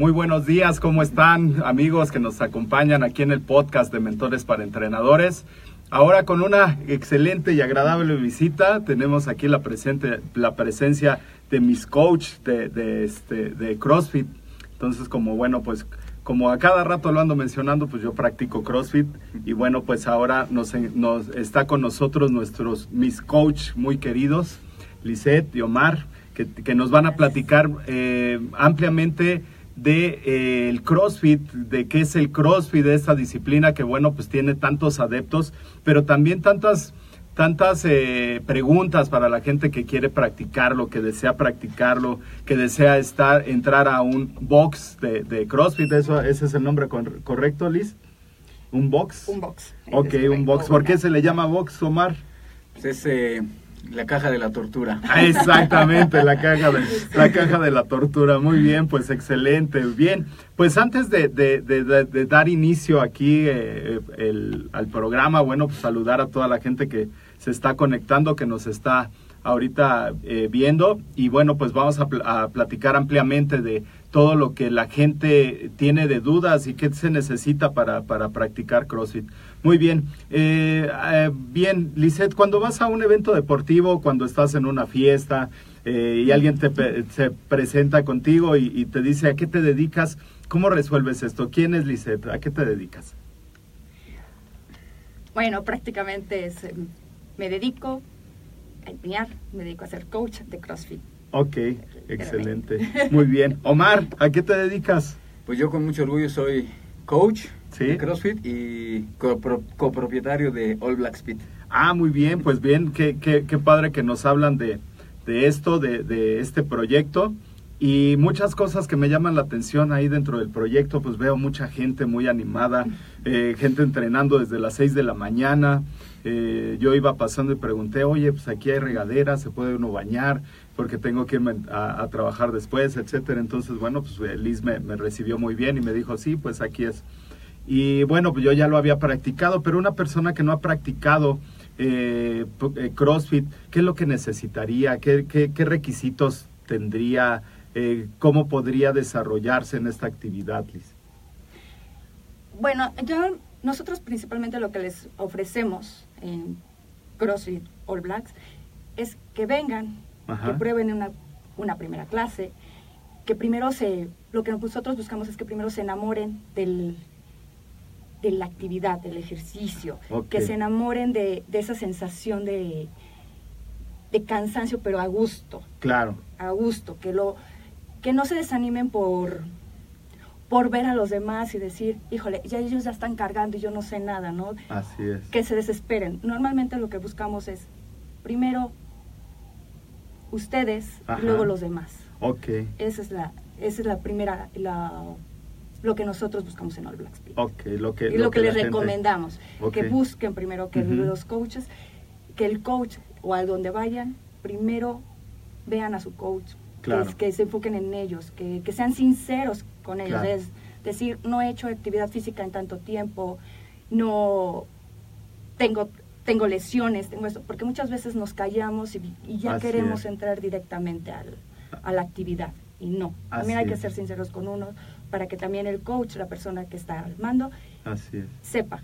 Muy buenos días, ¿cómo están amigos que nos acompañan aquí en el podcast de Mentores para Entrenadores? Ahora con una excelente y agradable visita tenemos aquí la, presente, la presencia de mis coach de, este, de CrossFit. Entonces como bueno, pues como a cada rato lo ando mencionando, pues yo practico CrossFit y bueno, pues ahora nos, nos está con nosotros nuestros mis coach muy queridos, Lisette y Omar, que, que nos van a platicar eh, ampliamente de eh, el CrossFit, de qué es el CrossFit, de esta disciplina que bueno, pues tiene tantos adeptos, pero también tantas tantas eh, preguntas para la gente que quiere practicarlo, que desea practicarlo, que desea estar, entrar a un box de, CrossFit. Eso, ¿Ese es el nombre correcto, Liz? ¿Un box? Un box. Ok, un box. ¿Por qué se le llama box, Omar? Pues es eh, la caja de la tortura. Ah, exactamente, la caja de la caja de la tortura. Muy bien, pues excelente. Bien, pues antes de, dar inicio aquí eh, al programa, bueno, pues saludar a toda la gente que se está conectando, que nos está ahorita eh, viendo. Y bueno, pues vamos a, platicar ampliamente de todo lo que la gente tiene de dudas y qué se necesita para, para practicar CrossFit. Muy bien. Eh, eh, bien, Lisette, cuando vas a un evento deportivo, cuando estás en una fiesta y alguien te se presenta contigo y, y, te dice a qué te dedicas, ¿cómo resuelves esto? ¿Quién es Lisette? ¿A qué te dedicas? Bueno, prácticamente es me dedico a empeñar, me dedico a ser coach de CrossFit. Ok, excelente. Muy bien. Omar, ¿a qué te dedicas? Pues yo con mucho orgullo soy coach de CrossFit y copropietario de All Black Speed. Ah, muy bien, pues bien, qué, qué, qué padre que nos hablan de, de esto, de, de, este proyecto. Y muchas cosas que me llaman la atención ahí dentro del proyecto, pues veo mucha gente muy animada, eh, gente entrenando desde las 6 de la mañana, eh, yo iba pasando y pregunté, oye, pues aquí hay regadera, se puede uno bañar, porque tengo que irme a, trabajar después, etcétera. Entonces, bueno, pues eh, Liz me, recibió muy bien y me dijo, sí, pues aquí es. Y bueno, pues yo ya lo había practicado, pero una persona que no ha practicado eh, CrossFit, ¿qué es lo que necesitaría? ¿Qué, qué, requisitos tendría? ¿Cómo podría desarrollarse en esta actividad, Liz? Bueno, yo nosotros principalmente lo que les ofrecemos en CrossFit All Blacks es que vengan, que prueben una, una, primera clase, que primero se, lo que nosotros buscamos es que primero se enamoren del, de la actividad, del ejercicio, que se enamoren de, de esa sensación de, de cansancio, pero a gusto. Claro. A gusto, que, lo, que no se desanimen por por ver a los demás y decir, híjole, ya ellos ya están cargando y yo no sé nada, ¿no? Así es. Que se desesperen. Normalmente lo que buscamos es, primero, ustedes y luego los demás. Ok. Esa es la, esa es la primera, la, lo que nosotros buscamos en All Blacks. Okay, lo que, y lo, que, les recomendamos, que busquen primero que los coaches, que el coach o a donde vayan, primero vean a su coach, que, se enfoquen en ellos, que, sean sinceros con ellos. Es decir, no he hecho actividad física en tanto tiempo, no tengo tengo lesiones, tengo eso, porque muchas veces nos callamos y, ya queremos entrar directamente al, a la actividad y no. también hay que ser sinceros con uno para que también el coach, la persona que está al mando, sepa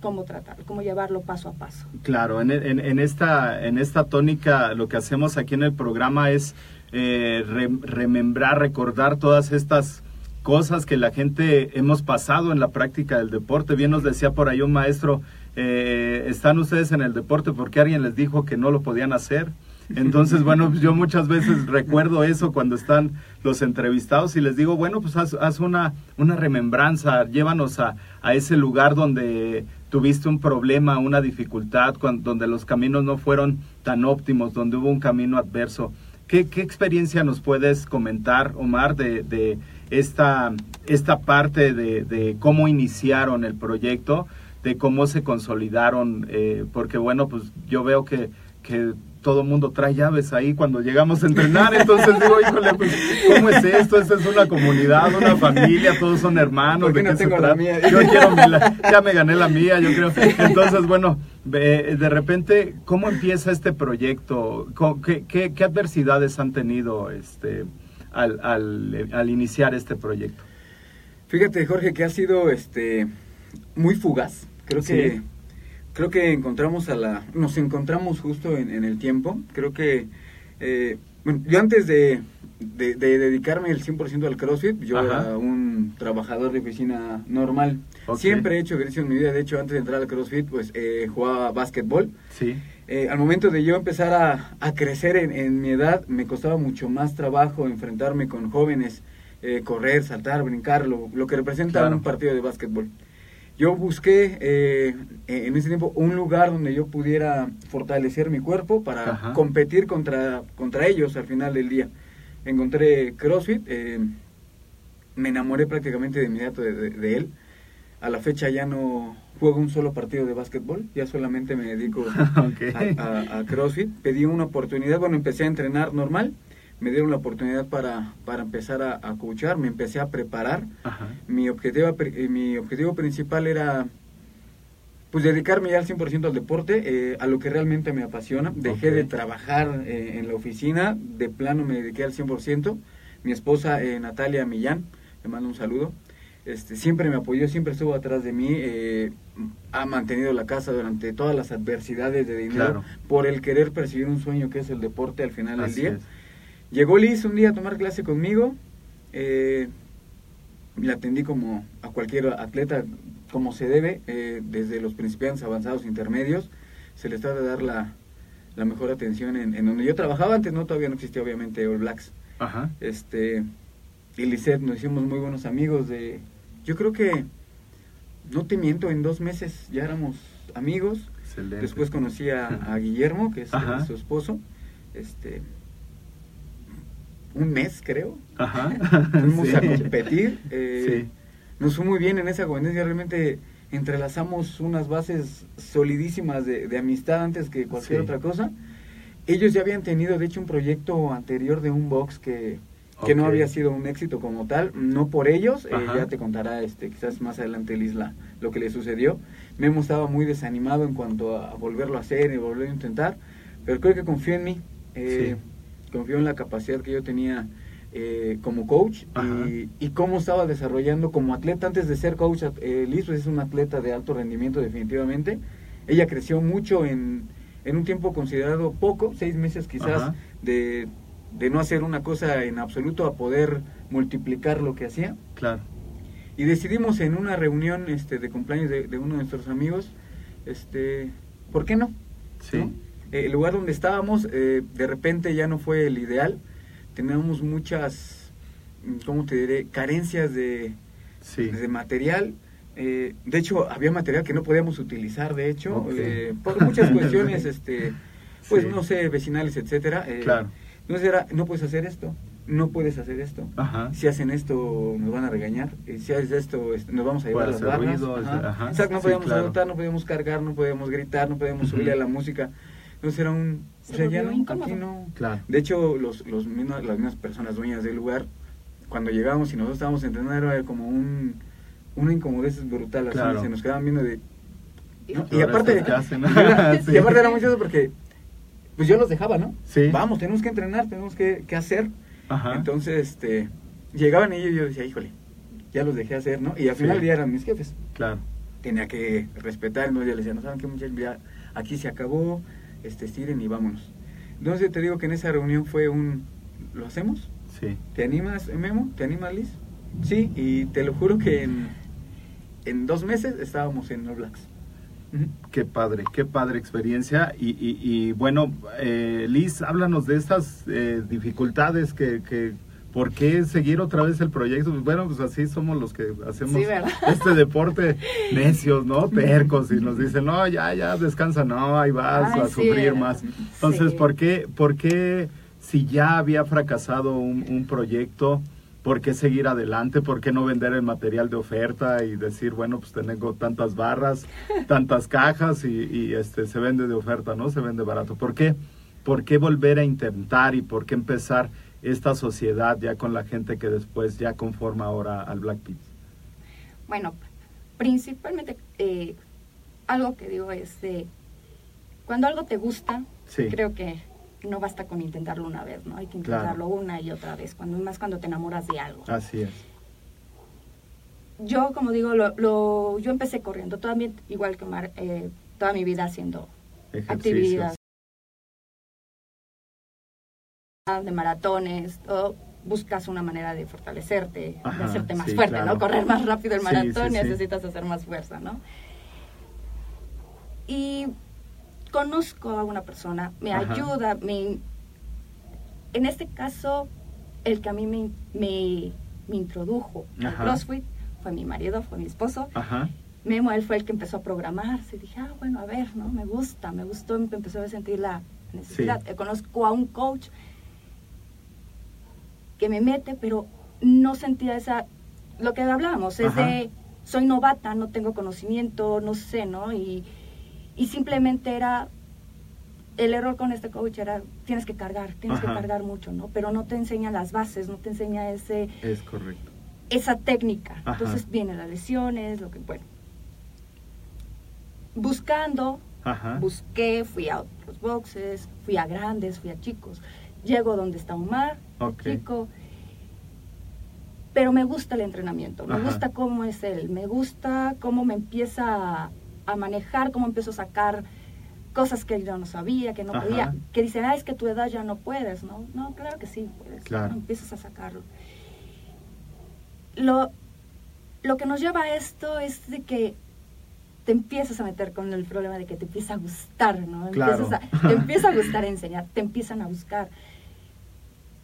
cómo tratarlo, cómo llevarlo paso a paso. Claro, en, en, esta, en esta tónica lo que hacemos aquí en el programa es eh, remembrar, recordar todas estas cosas que la gente hemos pasado en la práctica del deporte. Bien nos decía por ahí un maestro, eh, están ustedes en el deporte porque alguien les dijo que no lo podían hacer. Entonces, bueno, yo muchas veces recuerdo eso cuando están los entrevistados y les digo, bueno, pues haz, una, una remembranza, llévanos a, a, ese lugar donde tuviste un problema, una dificultad, donde los caminos no fueron tan óptimos, donde hubo un camino adverso. ¿Qué, qué experiencia nos puedes comentar, Omar, de, de esta, esta parte de, de, cómo iniciaron el proyecto, de cómo se consolidaron? Eh, porque, bueno, pues yo veo que, que todo el mundo trae llaves ahí cuando llegamos a entrenar, entonces digo, híjole, pues, ¿cómo es esto? Esta es una comunidad, una familia, todos son hermanos. ¿De no tengo la mía? Yo quiero, ya me gané la mía, yo creo. Entonces, bueno, de repente, ¿cómo empieza este proyecto? ¿Qué, qué, qué adversidades han tenido este, al, al, al, iniciar este proyecto? Fíjate, Jorge, que ha sido este, muy fugaz. Creo que creo que encontramos a la, nos encontramos justo en, el tiempo. Creo que, eh, bueno, yo antes de, de, dedicarme el 100% al CrossFit, yo era un trabajador de oficina normal. Siempre he hecho ejercicio en mi vida. De hecho, antes de entrar al CrossFit, pues eh, jugaba básquetbol. Sí. Eh, al momento de yo empezar a, a crecer en, en, mi edad, me costaba mucho más trabajo enfrentarme con jóvenes, eh, correr, saltar, brincar, lo, lo que representa un partido de básquetbol yo busqué eh, en ese tiempo un lugar donde yo pudiera fortalecer mi cuerpo para competir contra, contra ellos al final del día. Encontré CrossFit, eh, me enamoré prácticamente de inmediato de, él. A la fecha ya no juego un solo partido de básquetbol, ya solamente me dedico a, a, CrossFit. Pedí una oportunidad, bueno, empecé a entrenar normal me dieron la oportunidad para, para empezar a, a coachar, me empecé a preparar. Mi, objetivo, eh, mi objetivo principal era pues dedicarme ya al 100% al deporte, eh, a lo que realmente me apasiona. Dejé de trabajar eh, en la oficina, de plano me dediqué al 100%. Mi esposa Natalia Millán, le mando un saludo, este, siempre me apoyó, siempre estuvo atrás de mí, ha mantenido la casa durante todas las adversidades de dinero por el querer perseguir un sueño que es el deporte al final del día. Llegó Liz un día a tomar clase conmigo, eh, la atendí como a cualquier atleta, como se debe, eh, desde los principiantes avanzados intermedios, se les trata de dar la, la mejor atención en, donde yo trabajaba, antes no, todavía no existía obviamente All Blacks. Ajá. Este, y Lisette nos hicimos muy buenos amigos de, yo creo que, no te miento, en dos meses ya éramos amigos. Excelente. Después conocí a, Guillermo, que es su esposo. Este, un mes, creo. Ajá. Fuimos a competir. Eh, nos fue muy bien en esa competencia. Realmente entrelazamos unas bases solidísimas de, amistad antes que cualquier otra cosa. Ellos ya habían tenido, de hecho, un proyecto anterior de un box que, que no había sido un éxito como tal. No por ellos, eh, ya te contará este, quizás más adelante Lisla lo que le sucedió. Memo estaba muy desanimado en cuanto a, volverlo a hacer y volverlo a intentar, pero creo que confió en mí. Eh, confió en la capacidad que yo tenía eh, como coach y, cómo estaba desarrollando como atleta antes de ser coach. Eh, Liz pues, es una atleta de alto rendimiento definitivamente. Ella creció mucho en, en un tiempo considerado poco, seis meses quizás, de, de, no hacer una cosa en absoluto a poder multiplicar lo que hacía. Claro. Y decidimos en una reunión este, de cumpleaños de, uno de nuestros amigos, este, ¿por qué no? Sí. Eh, el lugar donde estábamos eh, de repente ya no fue el ideal. Teníamos muchas, mm, ¿cómo te diré?, carencias de, de material. Eh, de hecho, había material que no podíamos utilizar, de hecho, por muchas cuestiones, este, pues no sé, vecinales, etcétera. claro. Entonces era, no puedes hacer esto. no puedes hacer esto. Si hacen esto, nos van a regañar. Si haces esto, nos vamos a llevar las barras. Exacto, no podíamos adoptar, no podíamos cargar, no podíamos gritar, no podíamos subirle a la música. Entonces era un... o sea, ya no, Claro. De hecho, los, los mismos, las mismas personas dueñas del lugar, cuando llegábamos y nosotros estábamos entrenando, era como un, una incomodidad brutal. Así, se nos quedaban viendo de... Y, aparte, y aparte era muy porque pues yo los dejaba, ¿no? Sí. Vamos, tenemos que entrenar, tenemos que, que hacer. Ajá. Entonces, este, llegaban ellos y yo decía, híjole, ya los dejé hacer, ¿no? Y al final del día eran mis jefes. Claro. Tenía que respetar, ¿no? Yo les decía, no saben qué muchachos, ya aquí se acabó, este, estiren y vámonos. Entonces te digo que en esa reunión fue un, ¿lo hacemos? Sí. ¿Te animas, Memo? ¿Te animas, Liz? Sí, y te lo juro que en, en dos meses estábamos en All Blacks. Qué padre, qué padre experiencia. Y, y, bueno, eh, Liz, háblanos de estas eh, dificultades que, que, ¿por qué seguir otra vez el proyecto? Bueno, pues así somos los que hacemos este deporte necios, ¿no? Tercos y nos dicen, no, ya, ya, descansa, no, ahí vas a sufrir más. Entonces, ¿por, qué, ¿por qué si ya había fracasado un, un proyecto? ¿por qué seguir adelante? ¿Por qué no vender el material de oferta y decir, bueno, pues tengo tantas barras, tantas cajas y, este se vende de oferta, ¿no? Se vende barato. ¿Por qué? ¿Por qué volver a intentar y por qué empezar esta sociedad ya con la gente que después ya conforma ahora al Black Pit? Bueno, principalmente eh, algo que digo es de cuando algo te gusta, creo que no basta con intentarlo una vez, ¿no? Hay que intentarlo una y otra vez, cuando más cuando te enamoras de algo. Así es. Yo, como digo, lo, yo empecé corriendo, también igual que Mar, eh, toda mi vida haciendo actividades de maratones, todo, buscas una manera de fortalecerte, de hacerte más fuerte, ¿no? Correr más rápido el maratón necesitas hacer más fuerza, ¿no? Y conozco a una persona, me ayuda, me, en este caso, el que a mí me, me, introdujo al CrossFit fue mi marido, fue mi esposo. Memo, él fue el que empezó a programarse. Dije, ah, bueno, a ver, ¿no? Me gusta, me gustó, empezó a sentir la necesidad. Conozco a un coach que me mete, pero no sentía esa, lo que hablábamos, es de, soy novata, no tengo conocimiento, no sé, ¿no? Y y simplemente era, el error con este coach era, tienes que cargar, tienes que cargar mucho, ¿no? Pero no te enseña las bases, no te enseña ese... Es correcto. Esa técnica. Entonces vienen las lesiones, lo que, bueno. Buscando, busqué, fui a otros boxes, fui a grandes, fui a chicos. Llego donde está Omar, chico, pero me gusta el entrenamiento, me gusta cómo es él, me gusta cómo me empieza a manejar, cómo empiezo a sacar cosas que yo no sabía, que no podía, que dicen, ah, es que tu edad ya no puedes, ¿no? No, claro que sí puedes, claro. empiezas a sacarlo. Lo, lo que nos lleva a esto es de que te empiezas a meter con el problema de que te empieza a gustar, ¿no? Claro. te empieza a gustar enseñar, te empiezan a buscar.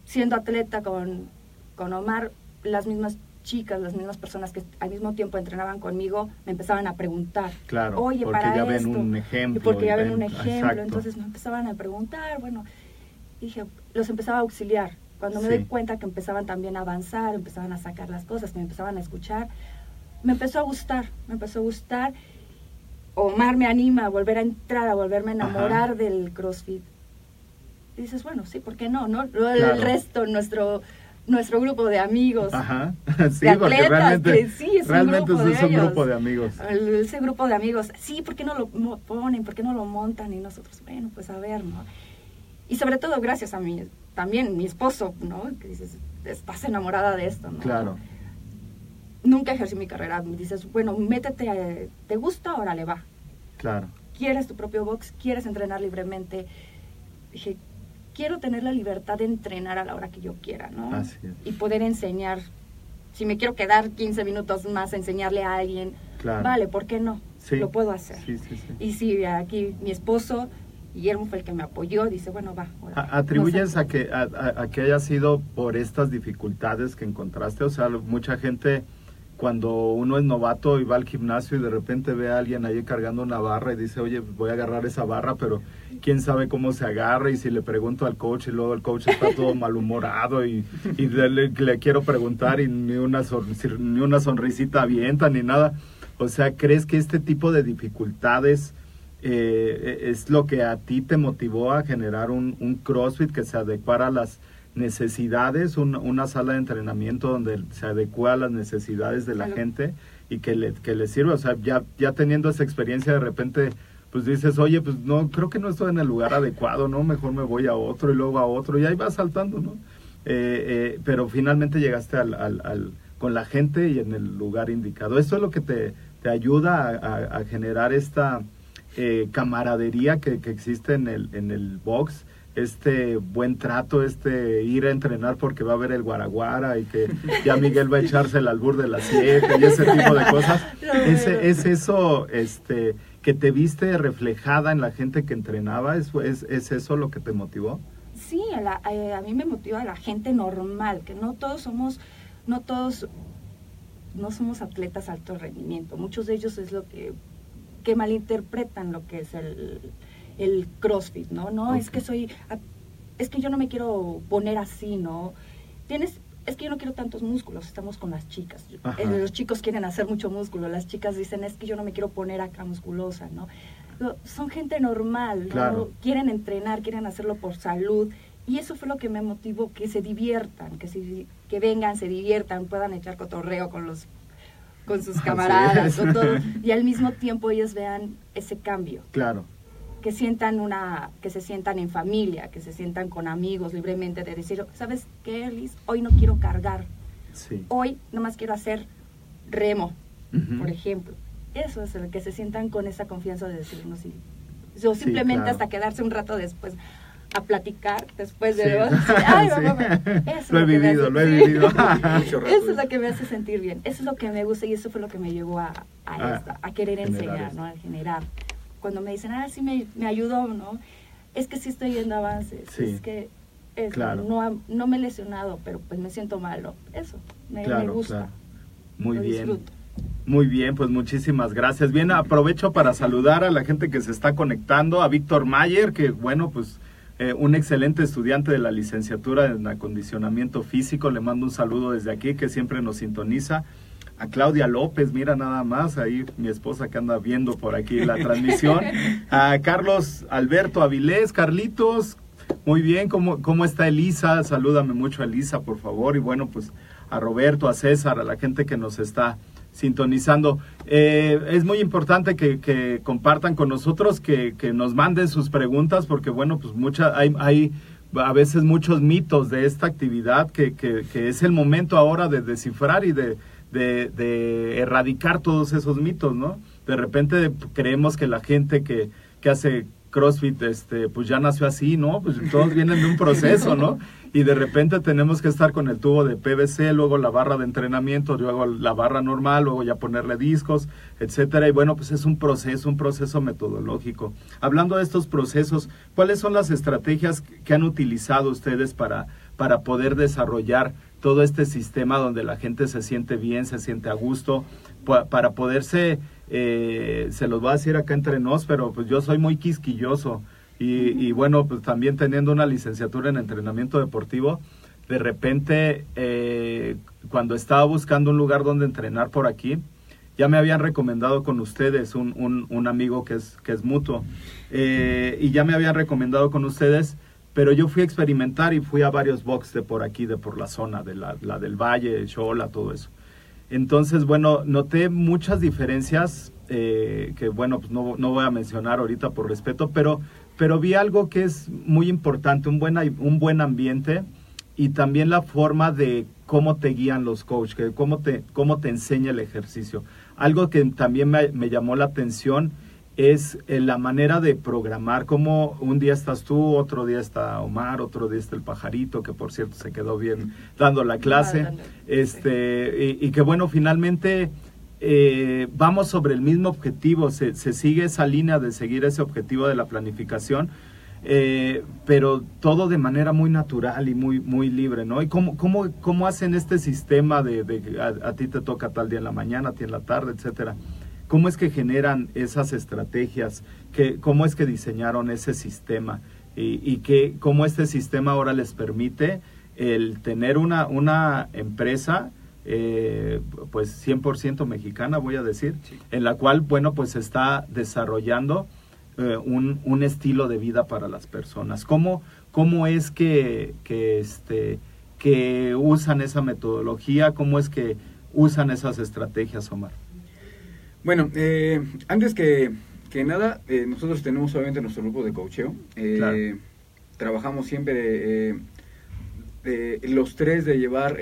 Siendo atleta con, con Omar, las mismas chicas, las mismas personas que al mismo tiempo entrenaban conmigo, me empezaban a preguntar. Claro, Oye, porque ya ven un ejemplo. Porque ya ven un ejemplo. Entonces me empezaban a preguntar, bueno, dije, los empezaba a auxiliar. Cuando me di cuenta que empezaban también a avanzar, empezaban a sacar las cosas, me empezaban a escuchar, me empezó a gustar, me empezó a gustar. Omar me anima a volver a entrar, a volverme a enamorar del CrossFit. Y dices, bueno, sí, ¿por qué no? no? El resto, nuestro nuestro grupo de amigos. Ajá, sí, porque realmente, sí, es realmente un grupo es un grupo de amigos. ese grupo de amigos, sí, ¿por qué no lo ponen? ¿Por qué no lo montan? Y nosotros, bueno, pues a ver, ¿no? Y sobre todo gracias a mí, también mi esposo, ¿no? Que dices, estás enamorada de esto, ¿no? Claro. Nunca ejercí mi carrera, me dices, bueno, métete, ¿te gusta? Órale, va. Claro. ¿Quieres tu propio box? ¿Quieres entrenar libremente? Dije, quiero tener la libertad de entrenar a la hora que yo quiera, ¿no? Así es. Y poder enseñar. Si me quiero quedar 15 minutos más a enseñarle a alguien, vale, ¿por qué no? Sí. Lo puedo hacer. Sí, sí, sí. Y si aquí mi esposo, Guillermo fue el que me apoyó, dice, bueno, va. ¿Atribuyes a que, a, que haya sido por estas dificultades que encontraste? O sea, mucha gente cuando uno es novato y va al gimnasio y de repente ve a alguien ahí cargando una barra y dice, oye, voy a agarrar esa barra, pero quién sabe cómo se agarra y si le pregunto al coach y luego el coach está todo malhumorado y, y le, quiero preguntar y ni una, ni una sonrisita avienta ni nada. O sea, ¿crees que este tipo de dificultades eh, es lo que a ti te motivó a generar un, un CrossFit que se adecuara a las necesidades, una sala de entrenamiento donde se adecua a las necesidades de la gente y que le, que le sirva. O sea, ya, ya teniendo esa experiencia de repente, pues dices, oye, pues no, creo que no estoy en el lugar adecuado, ¿no? Mejor me voy a otro y luego a otro y ahí vas saltando, ¿no? Eh, eh, pero finalmente llegaste al, al, con la gente y en el lugar indicado. Eso es lo que te, te ayuda a, a, generar esta eh, camaradería que, que, existe en el, en el box este buen trato, este ir a entrenar porque va a ver el guaraguara y que ya Miguel va a echarse el albur de las siete y ese tipo de cosas. Ese, es eso este, que te viste reflejada en la gente que entrenaba, ¿es, es, eso lo que te motivó? Sí, a, eh, a, mí me motiva la gente normal, que no todos somos, no todos, no somos atletas alto rendimiento. Muchos de ellos es lo que, que malinterpretan lo que es el el CrossFit, ¿no? No, es que soy, es que yo no me quiero poner así, ¿no? Tienes, es que yo no quiero tantos músculos, estamos con las chicas. Eh, los chicos quieren hacer mucho músculo, las chicas dicen, es que yo no me quiero poner acá musculosa, ¿no? Son gente normal, ¿no? Quieren entrenar, quieren hacerlo por salud. Y eso fue lo que me motivó, que se diviertan, que, se, que vengan, se diviertan, puedan echar cotorreo con los con sus camaradas o todo, y al mismo tiempo ellos vean ese cambio. Claro que sientan una, que se sientan en familia, que se sientan con amigos libremente de decir, ¿sabes qué, Liz? Hoy no quiero cargar. Sí. Hoy nomás quiero hacer remo, por ejemplo. Eso es el que se sientan con esa confianza de decirnos sí. O simplemente hasta quedarse un rato después a platicar después de Ay, eso lo he vivido, lo he vivido. eso es lo que me hace sentir bien. Eso es lo que me gusta y eso fue lo que me llevó a, a, ah, a querer enseñar, ¿no? A generar cuando me dicen, ah, sí me, me ayudó, ¿no? Es que sí estoy viendo avances, es que no, no me he lesionado, pero pues me siento malo. Eso, me, gusta. Muy bien. Muy bien, pues muchísimas gracias. Bien, aprovecho para saludar a la gente que se está conectando, a Víctor Mayer, que bueno, pues eh, un excelente estudiante de la licenciatura en acondicionamiento físico. Le mando un saludo desde aquí, que siempre nos sintoniza a Claudia López, mira nada más, ahí mi esposa que anda viendo por aquí la transmisión, a Carlos Alberto Avilés, Carlitos, muy bien, ¿cómo, ¿cómo está Elisa? Salúdame mucho a Elisa, por favor, y bueno, pues a Roberto, a César, a la gente que nos está sintonizando. Eh, es muy importante que, compartan con nosotros, que, nos manden sus preguntas, porque bueno, pues mucha, hay, hay a veces muchos mitos de esta actividad que, que es el momento ahora de descifrar y de de, erradicar todos esos mitos, ¿no? De repente creemos que la gente que, que hace CrossFit, este, pues ya nació así, ¿no? Pues todos vienen de un proceso, ¿no? Y de repente tenemos que estar con el tubo de PVC, luego la barra de entrenamiento, luego la barra normal, luego ya ponerle discos, etcétera. Y bueno, pues es un proceso, un proceso metodológico. Hablando de estos procesos, ¿cuáles son las estrategias que han utilizado ustedes para, para poder desarrollar todo este sistema donde la gente se siente bien, se siente a gusto, para poderse, eh, se los voy a decir acá entre nos, pero pues yo soy muy quisquilloso y, bueno, pues también teniendo una licenciatura en entrenamiento deportivo, de repente eh, cuando estaba buscando un lugar donde entrenar por aquí, ya me habían recomendado con ustedes un, un, amigo que es, que es mutuo eh, y ya me habían recomendado con ustedes pero yo fui a experimentar y fui a varios box de por aquí, de por la zona, de la, del Valle, Chola, todo eso. Entonces, bueno, noté muchas diferencias eh, que, bueno, pues no, no, voy a mencionar ahorita por respeto, pero, pero vi algo que es muy importante, un buen, un buen ambiente y también la forma de cómo te guían los coaches, cómo, te, cómo te enseña el ejercicio. Algo que también me llamó la atención es eh, la manera de programar, como un día estás tú, otro día está Omar, otro día está el pajarito, que por cierto se quedó bien dando la clase, este, y, que bueno, finalmente eh, vamos sobre el mismo objetivo, se, sigue esa línea de seguir ese objetivo de la planificación. eh, pero todo de manera muy natural y muy, muy libre, ¿no? ¿Y cómo, cómo, cómo hacen este sistema de, de a, ti te toca tal día en la mañana, a ti en la tarde, etcétera? ¿Cómo es que generan esas estrategias? ¿Qué, ¿Cómo es que diseñaron ese sistema? Y, y que, cómo este sistema ahora les permite el tener una, una empresa eh, pues 100% mexicana, voy a decir, en la cual, bueno, pues está desarrollando eh, un, un, estilo de vida para las personas. ¿Cómo, cómo es que, que, este, que usan esa metodología? ¿Cómo es que usan esas estrategias, Omar? Bueno, eh, antes que, que nada, eh, nosotros tenemos obviamente nuestro grupo de coacheo. Trabajamos siempre los tres de llevar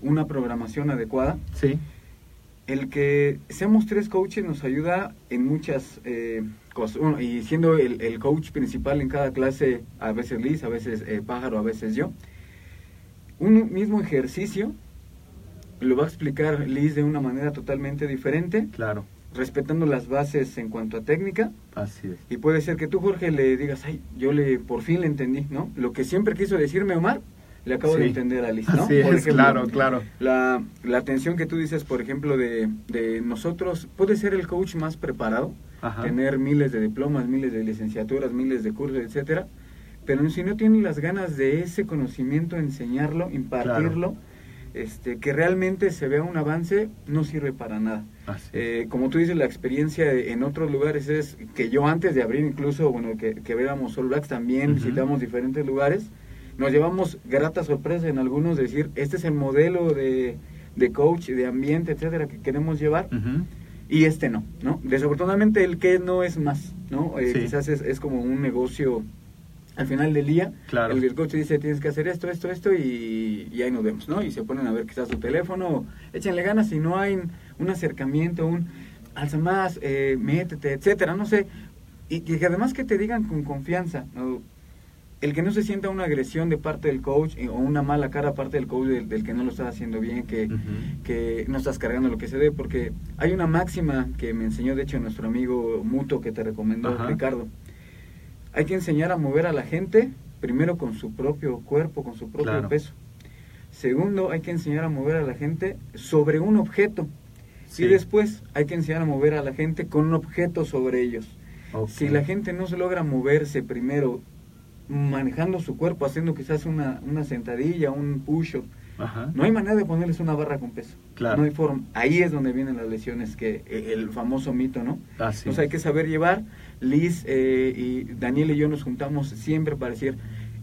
una programación adecuada. Sí. El que seamos tres coaches nos ayuda en muchas y siendo el, coach principal en cada clase, a veces Liz, a veces eh, Pájaro, a veces yo, un mismo ejercicio lo va a explicar Liz de una manera totalmente diferente. Claro. Respetando las bases en cuanto a técnica. Así es. Y puede ser que tú, Jorge, le digas, ay, yo le por fin le entendí, ¿no? Lo que siempre quiso decirme Omar, le acabo de entender a Liz, ¿no? Sí, claro, claro. La, la atención que tú dices, por ejemplo, de, de nosotros, puede ser el coach más preparado, tener miles de diplomas, miles de licenciaturas, miles de cursos, etcétera, pero si no tiene las ganas de ese conocimiento, enseñarlo, impartirlo, este, que realmente se vea un avance, no sirve para nada. Eh, como tú dices, la experiencia en otros lugares es que yo antes de abrir incluso, bueno, que, que veamos All Blacks también, visitamos diferentes lugares, nos llevamos grata sorpresa en algunos, decir, este es el modelo de, de coach, de ambiente, etcétera, que queremos llevar y este no, ¿no? Desafortunadamente el que no es más, ¿no? Eh, quizás es, es, como un negocio al final del día. Claro. El, coach dice tienes que hacer esto, esto, esto y, y, ahí nos vemos, ¿no? Y se ponen a ver quizás su teléfono, échenle ganas si no hay un acercamiento, un alza más, eh, métete, etcétera, no sé. Y, y que además que te digan con confianza, ¿no? el que no se sienta una agresión de parte del coach eh, o una mala cara parte del coach del, que no lo está haciendo bien, que, que, no estás cargando lo que se debe, porque hay una máxima que me enseñó, de hecho, nuestro amigo Muto que te recomendó, Ricardo. Hay que enseñar a mover a la gente, primero con su propio cuerpo, con su propio peso. Segundo, hay que enseñar a mover a la gente sobre un objeto. Y después hay que enseñar a mover a la gente con un objeto sobre ellos. Si la gente no se logra moverse primero manejando su cuerpo, haciendo quizás una, una sentadilla, un push-up. No hay manera de ponerles una barra con peso. Claro. No hay forma. Ahí es donde vienen las lesiones, que e, el famoso mito, ¿no? Entonces hay que saber llevar. Liz eh, y Daniel y yo nos juntamos siempre para decir,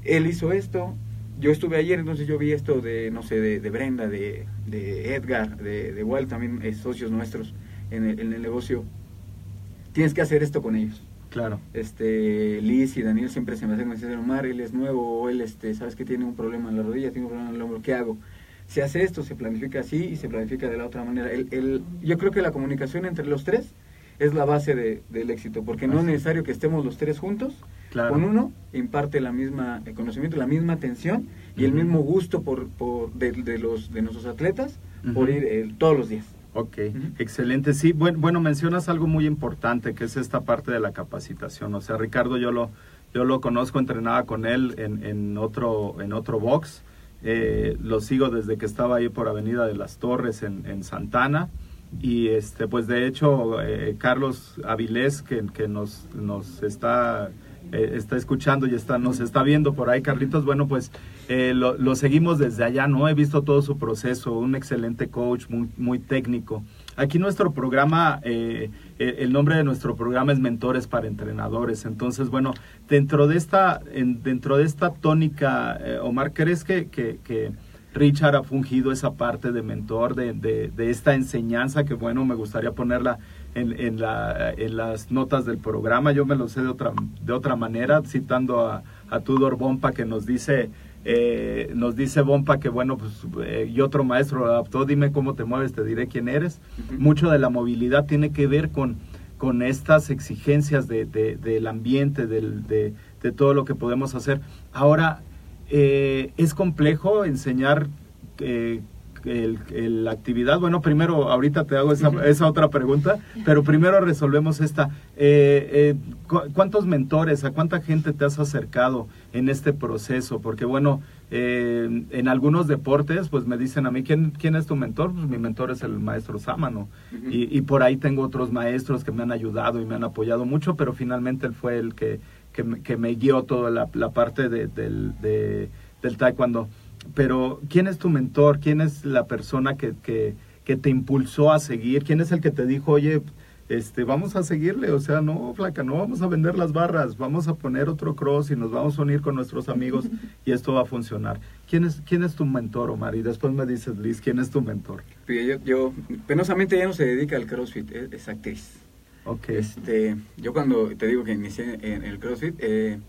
él hizo esto, yo estuve ayer, entonces yo vi esto de, no sé, de, Brenda, de, de, Edgar, de, de Walt, también es socios nuestros en el, en el negocio. Tienes que hacer esto con ellos. Claro. Este, Liz y Daniel siempre se me hacen, me dicen, Omar, él es nuevo, o él, este, sabes que tiene un problema en la rodilla, tiene un problema en el hombro, ¿qué hago? Se hace esto, se planifica así y se planifica de la otra manera. El, el, yo creo que la comunicación entre los tres es la base de, del éxito, porque no es necesario que estemos los tres juntos, con uno imparte la misma el conocimiento, la misma atención y el mismo gusto por, por de, de, los, de nuestros atletas por ir eh, todos los días. Ok, excelente. Sí, bueno, bueno, mencionas algo muy importante, que es esta parte de la capacitación. O sea, Ricardo, yo lo, yo lo conozco, entrenaba con él en, en otro, en otro box. Eh, lo sigo desde que estaba ahí por Avenida de las Torres en, en Santana. Y este, pues de hecho, eh, Carlos Avilés, que, que nos, nos está eh, está escuchando y está, nos está viendo por ahí, Carlitos, bueno, pues eh, lo, seguimos desde allá, ¿no? He visto todo su proceso, un excelente coach, muy, muy técnico. Aquí nuestro programa, eh, el nombre de nuestro programa es Mentores para Entrenadores. Entonces, bueno, dentro de esta, dentro de esta tónica, Omar, ¿crees que, que, Richard ha fungido esa parte de mentor, de, de, de esta enseñanza que, bueno, me gustaría ponerla en, en, la, en, las notas del programa. Yo me lo sé de otra, de otra manera, citando a, a Tudor Bompa que nos dice, eh, nos dice Bompa que bueno, pues eh, y otro maestro lo adaptó, dime cómo te mueves, te diré quién eres. Mucho de la movilidad tiene que ver con, con estas exigencias de, del ambiente, del, de, de, todo lo que podemos hacer. Ahora, eh, es complejo enseñar la actividad. Bueno, primero, ahorita te hago esa, esa otra pregunta, pero primero resolvemos esta. Eh, eh, ¿Cuántos mentores, a cuánta gente te has acercado en este proceso? Porque bueno, eh, en algunos deportes, pues me dicen a mí, ¿quién, quién es tu mentor? Pues mi mentor es el maestro Sámano. y, y, por ahí tengo otros maestros que me han ayudado y me han apoyado mucho, pero finalmente él fue el que, que, me, que me guió toda la, parte de, del, de, del taekwondo. Pero, ¿quién es tu mentor? ¿Quién es la persona que, que, que te impulsó a seguir? ¿Quién es el que te dijo, oye, este, vamos a seguirle, o sea, no, flaca, no vamos a vender las barras, vamos a poner otro cross y nos vamos a unir con nuestros amigos y esto va a funcionar. ¿Quién es, quién es tu mentor, Omar? Y después me dices, Liz, ¿quién es tu mentor? Yo, yo penosamente ya no se dedica al CrossFit, es, actriz. Okay. Este, yo cuando te digo que inicié en el CrossFit, eh,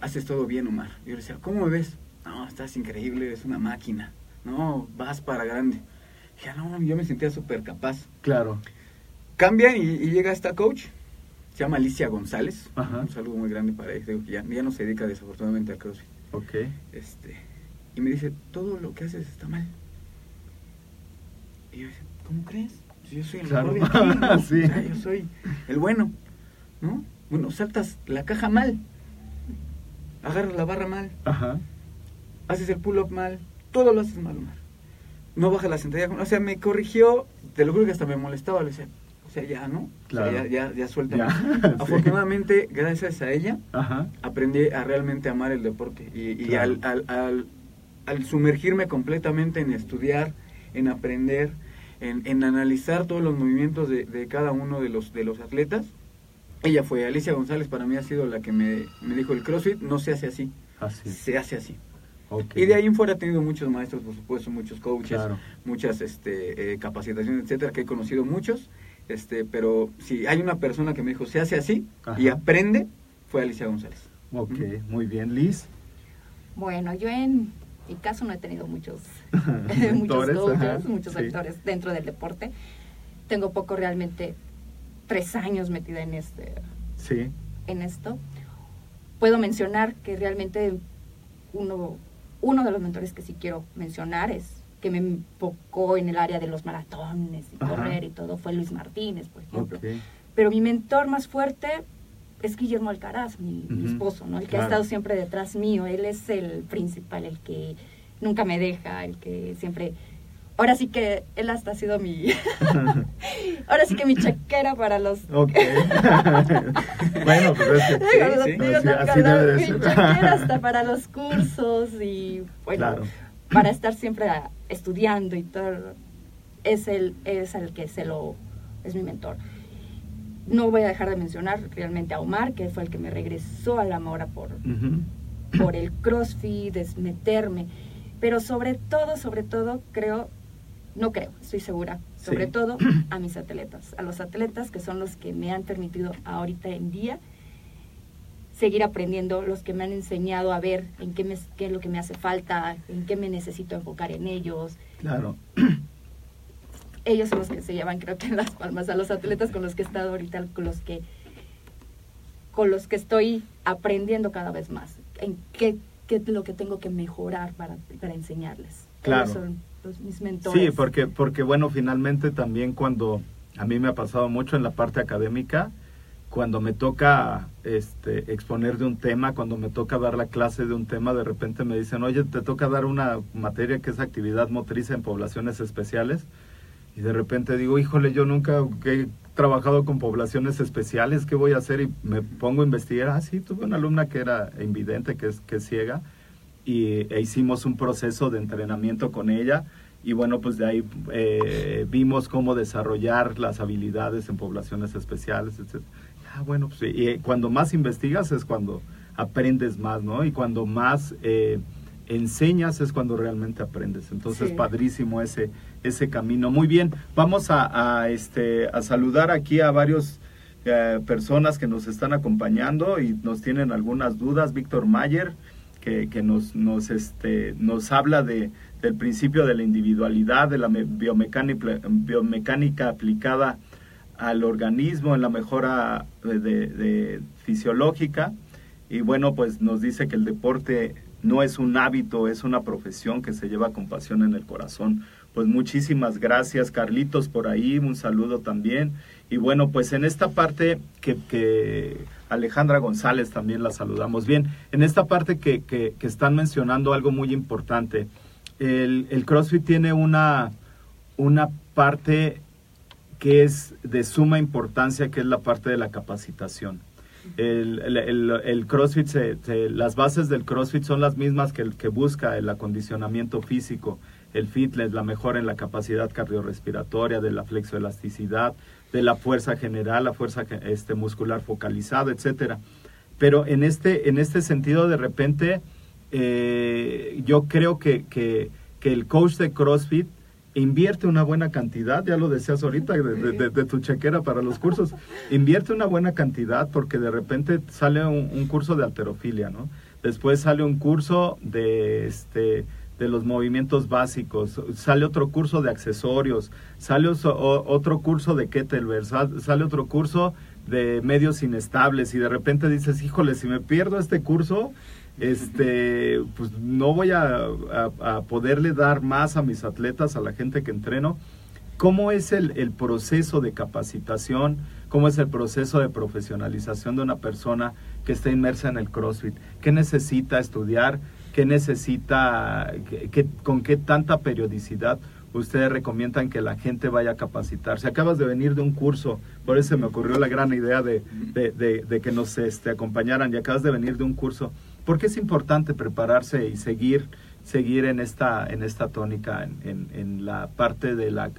haces todo bien, Omar. Yo le decía, ¿cómo me ves? No, estás increíble, eres una máquina. No, vas para grande. Ya no, yo me sentía súper capaz. Claro. Cambia y, llega esta coach, se llama Alicia González. Un saludo muy grande para ella. Ya, ya no se dedica desafortunadamente al CrossFit. Ok. Este, y me dice, todo lo que haces está mal. Y yo dice, ¿cómo crees? Yo soy el claro. sí. yo soy el bueno, ¿no? Bueno, saltas la caja mal, agarras la barra mal, Ajá. haces el pull-up mal, todo lo haces mal. No bajas la sentadilla, o sea, me corrigió, te lo juro que hasta me molestaba, le decía, ya, ¿no? ya, ya, ya suelta. Afortunadamente, gracias a ella, aprendí a realmente amar el deporte. Y, al, al, al, sumergirme completamente en estudiar, en aprender, en, analizar todos los movimientos de, cada uno de los, de los atletas, ella fue, Alicia González para mí ha sido la que me, dijo, el CrossFit no se hace así, se hace así. Y de ahí en fuera he tenido muchos maestros, por supuesto, muchos coaches, muchas este, eh, capacitaciones, etcétera, que he conocido muchos este, pero si hay una persona que me dijo, se hace así y aprende, fue Alicia González. Ok, muy bien. Liz. Bueno, yo en mi caso no he tenido muchos, muchos coaches, muchos actores dentro del deporte. Tengo poco realmente, tres años metida en este, sí. en esto. Puedo mencionar que realmente uno, uno de los mentores que sí quiero mencionar es que me enfocó en el área de los maratones y correr y todo fue Luis Martínez, por ejemplo. Pero mi mentor más fuerte es Guillermo Alcaraz, mi, esposo, ¿no? El que ha estado siempre detrás mío. Él es el principal, el que nunca me deja, el que siempre... Ahora sí que él hasta ha sido mi... Ahora sí que mi chequera para los... Ok. bueno, pues es que... Sí, sí. así, debe de ser. Mi chequera hasta para los cursos y... Bueno, claro para estar siempre estudiando y todo, es el, es el que se lo, es mi mentor. No voy a dejar de mencionar realmente a Omar, que fue el que me regresó a la mora por, por el crossfit, desmeterme. Pero sobre todo, sobre todo, creo, no creo, estoy segura, sobre todo a mis atletas, a los atletas que son los que me han permitido ahorita en día seguir aprendiendo, los que me han enseñado a ver en qué, me, qué es lo que me hace falta, en qué me necesito enfocar en ellos. Claro. Ellos son los que se llevan, creo que en las palmas, a los atletas con los que he estado ahorita, con los que, con los que estoy aprendiendo cada vez más, en qué, qué es lo que tengo que mejorar para, para enseñarles. Claro. son mis mentores. Sí, porque, porque bueno, finalmente también cuando a mí me ha pasado mucho en la parte académica, cuando me toca este, exponer de un tema, cuando me toca dar la clase de un tema, de repente me dicen, oye, te toca dar una materia que es actividad motriz en poblaciones especiales. Y de repente digo, híjole, yo nunca he trabajado con poblaciones especiales, ¿qué voy a hacer? Y me pongo a investigar. Ah, sí, tuve una alumna que era invidente, que es, que ciega, y e hicimos un proceso de entrenamiento con ella. Y bueno, pues de ahí eh, vimos cómo desarrollar las habilidades en poblaciones especiales, etc. Ah, bueno, pues y cuando más investigas es cuando aprendes más, ¿no? Y cuando más eh, enseñas es cuando realmente aprendes. Entonces, padrísimo ese, ese camino. Muy bien, vamos a, este, a saludar aquí a varios eh, personas que nos están acompañando y nos tienen algunas dudas. Víctor Mayer, que, que nos, nos, este, nos habla de, del principio de la individualidad, de la biomecánica, biomecánica aplicada al organismo en la mejora de, fisiológica y bueno pues nos dice que el deporte no es un hábito, es una profesión que se lleva con pasión en el corazón. Pues muchísimas gracias, Carlitos, por ahí, un saludo también. Y bueno, pues en esta parte que, Alejandra González también la saludamos bien, en esta parte que, que, están mencionando algo muy importante, el, CrossFit tiene una, una parte que es de suma importancia, que es la parte de la capacitación. El, CrossFit, las bases del CrossFit son las mismas que el que busca el acondicionamiento físico, el fitness, la mejora en la capacidad cardiorrespiratoria, de la flexoelasticidad, de la fuerza general, la fuerza este, muscular focalizada, etcétera. Pero en este, en este sentido, de repente, eh, yo creo que, que, el coach de CrossFit invierte una buena cantidad, ya lo decías ahorita, de, tu chequera para los cursos, invierte una buena cantidad porque de repente sale un, curso de alterofilia, ¿no? Después sale un curso de, este, de los movimientos básicos, sale otro curso de accesorios, sale otro curso de kettlebell, sale otro curso de medios inestables y de repente dices, híjole, si me pierdo este curso, este, pues no voy a, poderle dar más a mis atletas, a la gente que entreno. ¿Cómo es el, el, proceso de capacitación? ¿Cómo es el proceso de profesionalización de una persona que está inmersa en el CrossFit? ¿Qué necesita estudiar? ¿Qué necesita, con qué tanta periodicidad ustedes recomiendan que la gente vaya a capacitarse? Acabas de venir de un curso, por eso me ocurrió la gran idea de, de, que nos este, acompañaran y acabas de venir de un curso. ¿Por qué es importante prepararse y seguir, seguir en, esta, en esta tónica, en, en, la parte de la,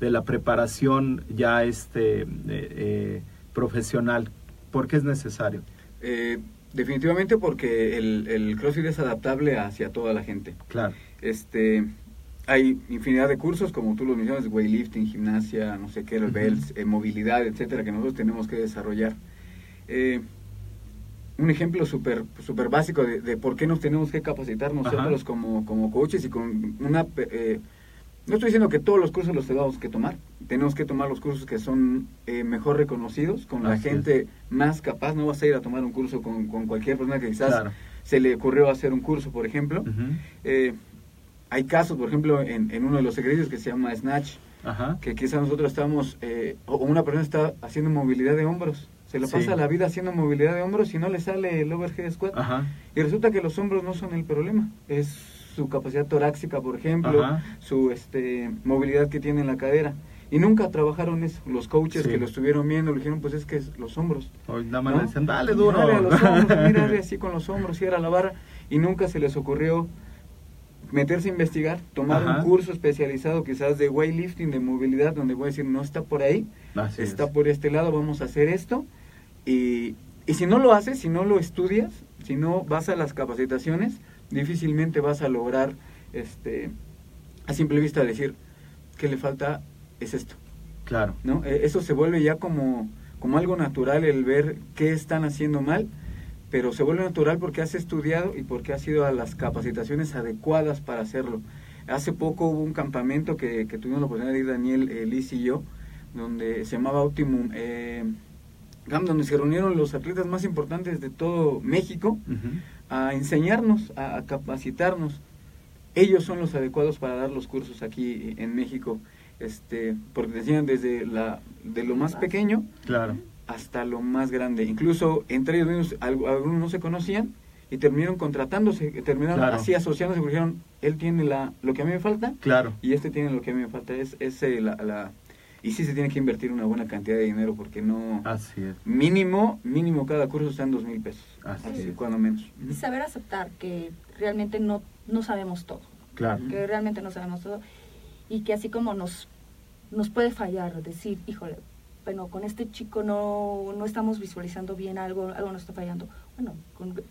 de la preparación ya este, eh, eh, profesional? ¿Por qué es necesario? Eh, definitivamente porque el, el CrossFit es adaptable hacia toda la gente. Claro. Este, hay infinidad de cursos, como tú lo mencionas, weightlifting, gimnasia, no sé qué, bells, movilidad, etcétera, que nosotros tenemos que desarrollar. Eh, un ejemplo súper super básico de, por qué nos tenemos que capacitar nosotros como, como coaches y con una... Eh, no estoy diciendo que todos los cursos los tenemos que tomar, tenemos que tomar los cursos que son eh, mejor reconocidos, con la gente más capaz, no vas a ir a tomar un curso con, cualquier persona que quizás se le ocurrió hacer un curso, por ejemplo. Eh, hay casos, por ejemplo, en, en, uno de los ejercicios que se llama Snatch, que quizás nosotros estamos, o una persona está haciendo movilidad de hombros, se lo pasa la vida haciendo movilidad de hombros y no le sale el overhead squat. Y resulta que los hombros no son el problema, es su capacidad torácica, por ejemplo, su este, movilidad que tiene en la cadera. Y nunca trabajaron eso. Los coaches que lo estuvieron viendo le dijeron, pues es que es los hombros. Hoy nada más decían, dale duro. Mírale así con los hombros, y era la barra. Y nunca se les ocurrió meterse a investigar, tomar un curso especializado quizás de weightlifting, de movilidad, donde voy a decir, no está por ahí, está por este lado, vamos a hacer esto y, y si no lo haces, si no lo estudias, si no vas a las capacitaciones, difícilmente vas a lograr, este, a simple vista, decir que le falta es esto. Claro. ¿no? E, eso se vuelve ya como, como algo natural el ver qué están haciendo mal, pero se vuelve natural porque has estudiado y porque has ido a las capacitaciones adecuadas para hacerlo. Hace poco hubo un campamento que, que tuvimos la oportunidad de ir Daniel, eh, Liz y yo, donde se llamaba Optimum. Eh, donde se reunieron los atletas más importantes de todo México a enseñarnos, a, capacitarnos. Ellos son los adecuados para dar los cursos aquí en México, este, porque enseñan desde la, de lo más pequeño claro. hasta lo más grande. Incluso entre ellos mismos, algunos no se conocían y terminaron contratándose, terminaron así asociándose, porque dijeron, él tiene la, lo que a mí me falta claro. y este tiene lo que a mí me falta. Es, es eh, la y sí se tiene que invertir una buena cantidad de dinero porque no... Así es. Mínimo, mínimo cada curso está en dos mil pesos. Así, es. cuando menos. Y saber aceptar que realmente no, no sabemos todo. Claro. Que realmente no sabemos todo. Y que así como nos, nos puede fallar, decir, híjole, bueno, con este chico no, no estamos visualizando bien algo, algo nos está fallando. Bueno,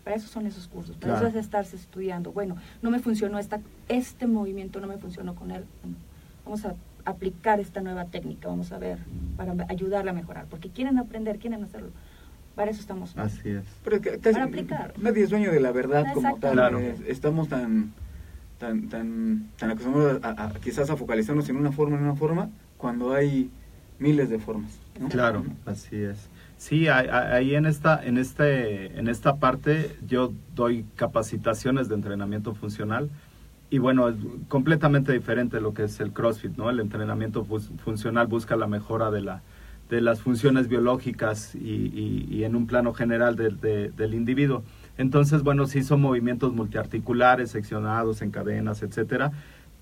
para eso son esos cursos, para eso es estarse estudiando. Bueno, no me funcionó esta, este movimiento, no me funcionó con él. vamos a aplicar esta nueva técnica, vamos a ver, para ayudarla a mejorar, porque quieren aprender, quieren hacerlo. Para eso estamos. Así es. para aplicar. Nadie es dueño de la verdad como tal. Eh, estamos tan tan tan tan acostumbrados a, quizás a focalizarnos en una forma en una forma cuando hay miles de formas. Claro, así es. Sí, ahí en esta, en este, en esta parte yo doy capacitaciones de entrenamiento funcional y bueno, es completamente diferente de lo que es el CrossFit, ¿no? El entrenamiento funcional busca la mejora de la de las funciones biológicas y, en un plano general del individuo. Entonces, bueno, sí son movimientos multiarticulares, seccionados en cadenas, etcétera.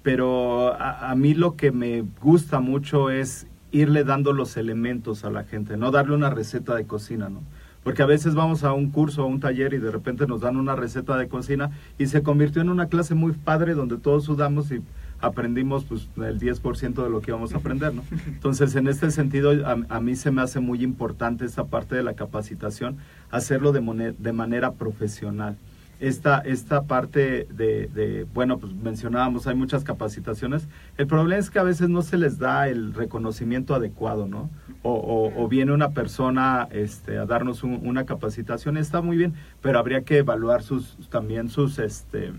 Pero a, a, mí lo que me gusta mucho es irle dando los elementos a la gente, no darle una receta de cocina, ¿no? Porque a veces vamos a un curso o un taller y de repente nos dan una receta de cocina y se convirtió en una clase muy padre donde todos sudamos y aprendimos pues el 10% de lo que íbamos a aprender, ¿no? Entonces, en este sentido, a, mí se me hace muy importante esta parte de la capacitación, hacerlo de, de manera profesional. Esta, esta parte de, bueno, pues mencionábamos, hay muchas capacitaciones. El problema es que a veces no se les da el reconocimiento adecuado, ¿no? O, viene una persona este, a darnos una capacitación, está muy bien, pero habría que evaluar sus, también sus, este,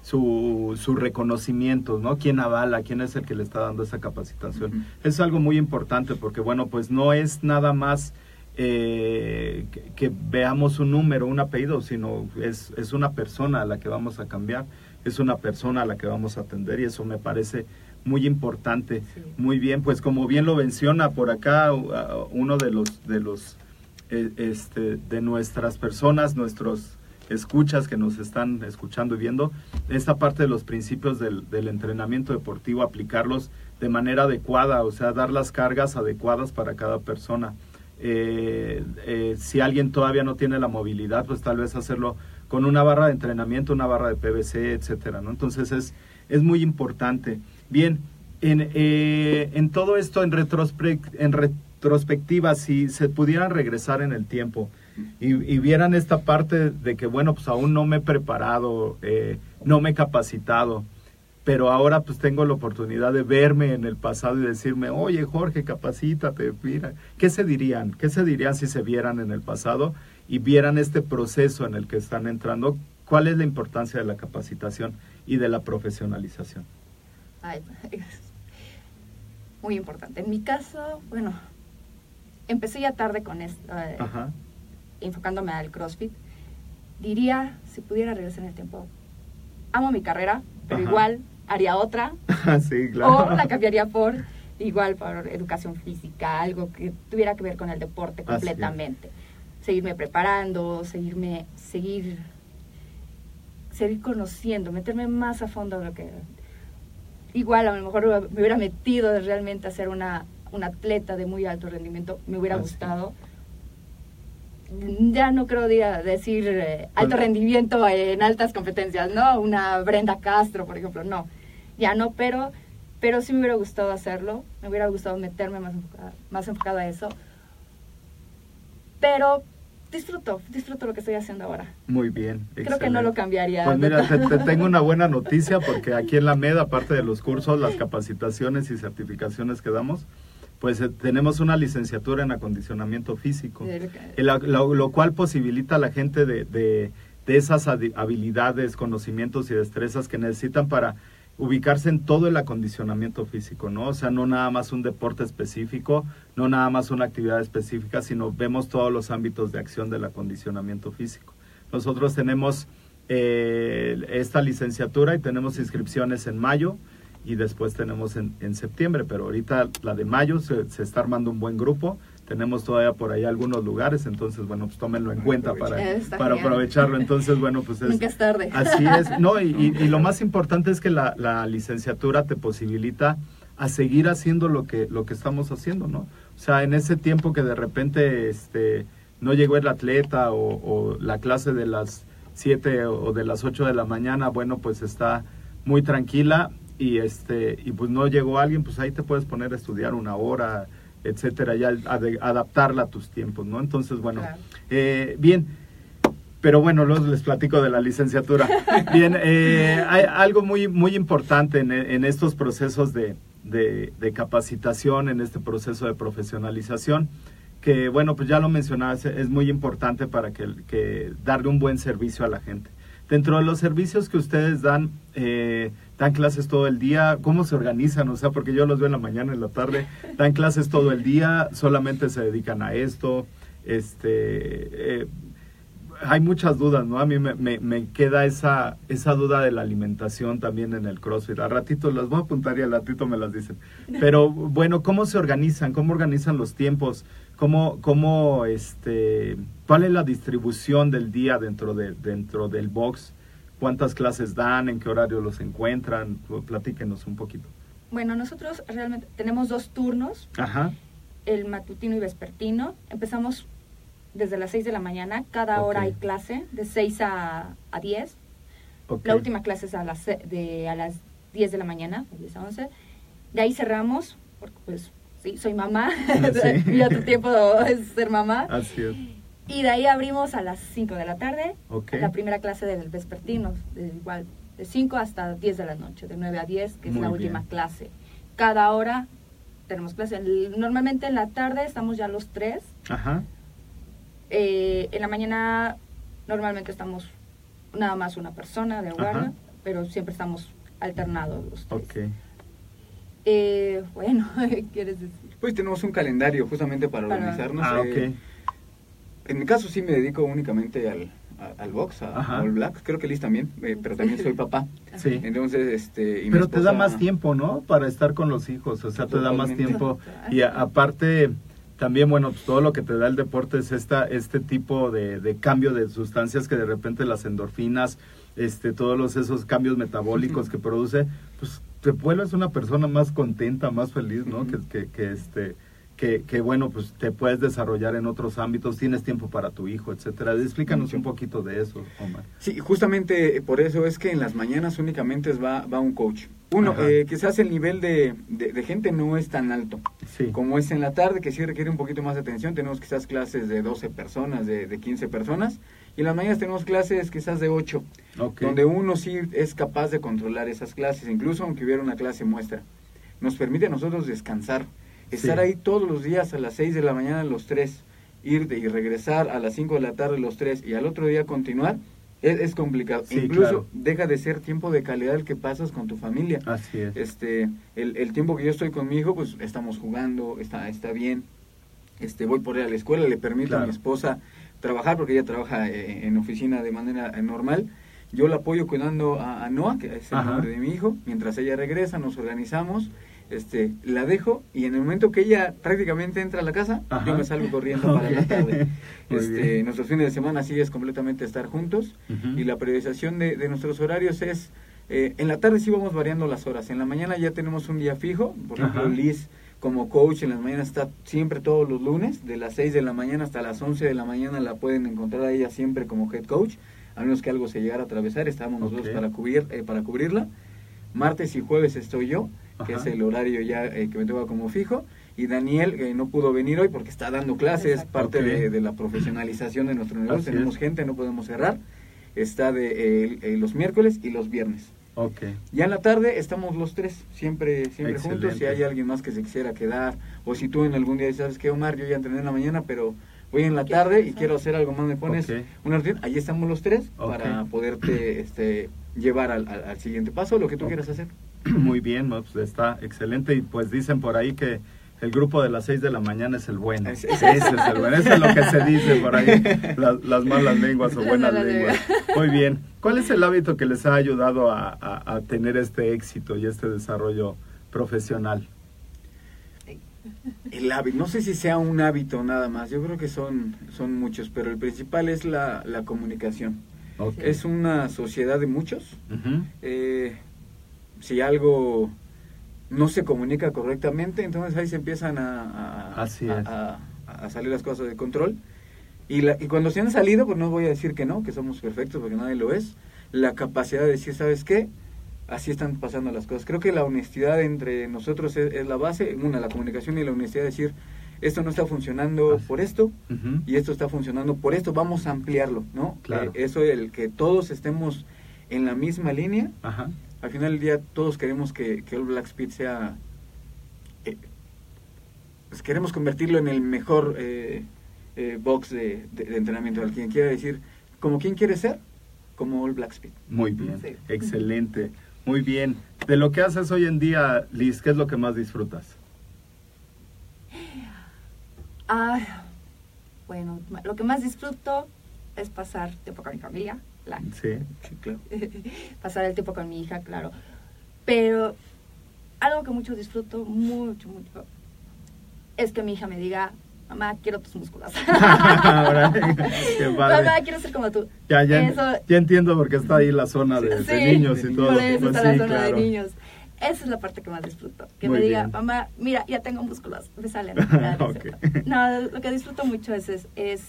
su, su reconocimiento, ¿no? ¿Quién avala? ¿Quién es el que le está dando esa capacitación? Es algo muy importante porque, bueno, pues no es nada más eh, que, veamos un número, un apellido, sino es, es una persona a la que vamos a cambiar, es una persona a la que vamos a atender y eso me parece muy importante. Muy bien, pues como bien lo menciona por acá uno de los de los eh, este, de nuestras personas, nuestros escuchas que nos están escuchando y viendo, esta parte de los principios del, entrenamiento deportivo, aplicarlos de manera adecuada, o sea, dar las cargas adecuadas para cada persona. Eh, eh, si alguien todavía no tiene la movilidad, pues tal vez hacerlo con una barra de entrenamiento, una barra de PVC, etcétera, ¿no? Entonces es, es muy importante. Bien, en, eh, en todo esto, en, retrospectiva, si se pudieran regresar en el tiempo, y, vieran esta parte de que, bueno, pues aún no me he preparado, eh, no me he capacitado, pero ahora pues tengo la oportunidad de verme en el pasado y decirme, oye Jorge, capacítate, mira, ¿qué se dirían? ¿Qué se dirían si se vieran en el pasado y vieran este proceso en el que están entrando? ¿Cuál es la importancia de la capacitación y de la profesionalización? muy importante. En mi caso, bueno, empecé ya tarde con esto. Eh, Ajá enfocándome al CrossFit, diría, si pudiera regresar en el tiempo, amo mi carrera, pero igual haría otra. sí, claro. O la cambiaría por igual por educación física, algo que tuviera que ver con el deporte completamente. Seguirme preparando, seguirme, seguir, seguir conociendo, meterme más a fondo en lo que igual a lo mejor me hubiera metido de realmente a ser una, una atleta de muy alto rendimiento, me hubiera gustado ya no creo decir eh, alto rendimiento en altas competencias, ¿no? Una Brenda Castro, por ejemplo, no. Ya no, pero, pero sí me hubiera gustado hacerlo, me hubiera gustado meterme más enfocada, más enfocada a eso. Pero disfruto, disfruto lo que estoy haciendo ahora. Muy bien. Creo que no lo cambiaría. Pues mira, te, tengo una buena noticia porque aquí en la MED, aparte de los cursos, las capacitaciones y certificaciones que damos, pues eh, tenemos una licenciatura en acondicionamiento físico, lo, cual posibilita a la gente de, de, esas habilidades, conocimientos y destrezas que necesitan para ubicarse en todo el acondicionamiento físico, ¿no? O sea, no nada más un deporte específico, no nada más una actividad específica, sino vemos todos los ámbitos de acción del acondicionamiento físico. Nosotros tenemos eh, esta licenciatura y tenemos inscripciones en mayo y después tenemos en, en septiembre, pero ahorita la de mayo se, se, está armando un buen grupo. Tenemos todavía por ahí algunos lugares, entonces, bueno, pues tómenlo en cuenta para, para aprovecharlo. Entonces, bueno, pues es... Nunca es tarde. Así es. No, y, y, lo más importante es que la, la, licenciatura te posibilita a seguir haciendo lo que, lo que estamos haciendo, ¿no? O sea, en ese tiempo que de repente este, no llegó el atleta o, o la clase de las 7 o de las 8 de la mañana, bueno, pues está muy tranquila y este y pues no llegó alguien, pues ahí te puedes poner a estudiar una hora, etcétera, ya adaptarla a tus tiempos, ¿no? Entonces, bueno, eh, bien, pero bueno, luego les platico de la licenciatura. Bien, eh, hay algo muy, muy importante en, en estos procesos de, de, capacitación, en este proceso de profesionalización, que bueno, pues ya lo mencionabas, es muy importante para que, que darle un buen servicio a la gente. Dentro de los servicios que ustedes dan, eh, dan clases todo el día, ¿cómo se organizan? O sea, porque yo los veo en la mañana, en la tarde, dan clases todo el día, solamente se dedican a esto. este, eh, hay muchas dudas, ¿no? A mí me, me, queda esa, esa duda de la alimentación también en el CrossFit. A ratito las voy a apuntar y al ratito me las dicen. Pero bueno, ¿cómo se organizan? ¿Cómo organizan los tiempos? ¿Cómo, cómo este, cuál es la distribución del día dentro, de, dentro del box? ¿Cuántas clases dan? ¿En qué horario los encuentran? Platíquenos un poquito. Bueno, nosotros realmente tenemos dos turnos. Ajá. El matutino y vespertino. Empezamos desde las 6 de la mañana. Cada hora hay clase, de 6 a, a 10. La última clase es a las, de, a las 10 de la mañana, de 10 a 11. De ahí cerramos, porque pues sí, soy mamá, y otro tiempo es ser mamá. Así es. Y de ahí abrimos a las 5 de la tarde, la primera clase del vespertino, de igual, de 5 hasta 10 de la noche, de 9 a 10, que es la última clase. Cada hora tenemos clase. Normalmente en la tarde estamos ya los tres. Ajá. Eh, en la mañana normalmente estamos nada más una persona de guardia, pero siempre estamos alternados los tres. Eh, bueno, ¿qué quieres decir? Pues tenemos un calendario justamente para, organizarnos. Ah, eh, en mi caso sí me dedico únicamente al, al box, a, All Blacks. Creo que Liz también, pero también soy papá. Sí. Entonces, este... pero te da más tiempo, ¿no? Para estar con los hijos, o sea, te da más tiempo. Y aparte también, bueno, pues, todo lo que te da el deporte es esta, este tipo de, de, cambio de sustancias que de repente las endorfinas, este, todos los, esos cambios metabólicos que produce, pues te vuelves una persona más contenta, más feliz, ¿no? que, que, que, este, que, que, bueno, pues te puedes desarrollar en otros ámbitos, tienes tiempo para tu hijo, etcétera. Explícanos un poquito de eso, Omar. Sí, justamente por eso es que en las mañanas únicamente va, va un coach. Uno, eh, quizás el nivel de, de, gente no es tan alto como es en la tarde, que sí requiere un poquito más de atención. Tenemos quizás clases de 12 personas, de, de 15 personas, y en las mañanas tenemos clases quizás de 8, donde uno sí es capaz de controlar esas clases, incluso aunque hubiera una clase muestra. Nos permite a nosotros descansar, estar ahí todos los días a las 6 de la mañana los tres, ir y regresar a las 5 de la tarde los tres, y al otro día continuar es, complicado. Incluso deja de ser tiempo de calidad el que pasas con tu familia. Así es. Este, el, el tiempo que yo estoy con mi hijo, pues estamos jugando, está, está bien. Este, voy por ir a la escuela, le permito a mi esposa trabajar porque ella trabaja eh, en oficina de manera eh, normal. Yo la apoyo cuidando a, Noah, que es el nombre de mi hijo. Mientras ella regresa, nos organizamos este, la dejo y en el momento que ella prácticamente entra a la casa, yo me salgo corriendo para la tarde. este, nuestros fines de semana sí es completamente estar juntos y la periodización de, de, nuestros horarios es, eh, en la tarde sí vamos variando las horas, en la mañana ya tenemos un día fijo, por ejemplo Liz como coach en las mañanas está siempre todos los lunes, de las 6 de la mañana hasta las 11 de la mañana la pueden encontrar a ella siempre como head coach, a menos que algo se llegara a atravesar, estamos nosotros para, cubrir, eh, para cubrirla. Martes y jueves estoy yo que es el horario ya eh, que me toca como fijo. Y Daniel que no pudo venir hoy porque está dando clases, parte de, la profesionalización de nuestro negocio. Tenemos gente, no podemos cerrar. Está de eh, los miércoles y los viernes. Okay. Ya en la tarde estamos los tres, siempre siempre juntos. Si hay alguien más que se quisiera quedar, o si tú en algún día sabes que Omar, yo ya entrené en la mañana, pero voy en la tarde y quiero hacer algo más, me pones una rutina. Ahí estamos los tres para poderte este, llevar al, al, siguiente paso, lo que tú quieras hacer. Muy bien, pues está excelente y pues dicen por ahí que el grupo de las 6 de la mañana es el bueno. Ese es el bueno, eso es lo que se dice por ahí, las, malas lenguas o buenas lenguas. Muy bien, ¿cuál es el hábito que les ha ayudado a, a, tener este éxito y este desarrollo profesional? El hábito, no sé si sea un hábito nada más, yo creo que son, son muchos, pero el principal es la, la comunicación. Es una sociedad de muchos. eh, si algo no se comunica correctamente, entonces ahí se empiezan a, a, salir las cosas de control. Y, la, y cuando se han salido, pues no voy a decir que no, que somos perfectos, porque nadie lo es, la capacidad de decir, ¿sabes qué? Así están pasando las cosas. Creo que la honestidad entre nosotros es, la base, una, la comunicación y la honestidad de decir, esto no está funcionando por esto y esto está funcionando por esto, vamos a ampliarlo, ¿no? Claro. Eh, eso, el que todos estemos en la misma línea, Ajá al final del día todos queremos que, que All Black Speed sea... Eh, pues queremos convertirlo en el mejor eh, eh, box de, entrenamiento. Al quien quiera decir, como quien quiere ser, como All Black Speed. Muy bien, excelente. Muy bien. De lo que haces hoy en día, Liz, ¿qué es lo que más disfrutas? Ah, Bueno, lo que más disfruto es pasar tiempo con mi familia. Sí, sí, claro. pasar el tiempo con mi hija, claro. Pero algo que mucho disfruto, mucho, mucho, es que mi hija me diga, mamá, quiero tus músculos. Mamá, quiero ser como tú. Ya, ya, ya entiendo por qué está ahí la zona de, niños y todo. Por eso pues está la zona de niños. Esa es la parte que más disfruto. Que me diga, mamá, mira, ya tengo músculos, me salen. No, lo que disfruto mucho es, es,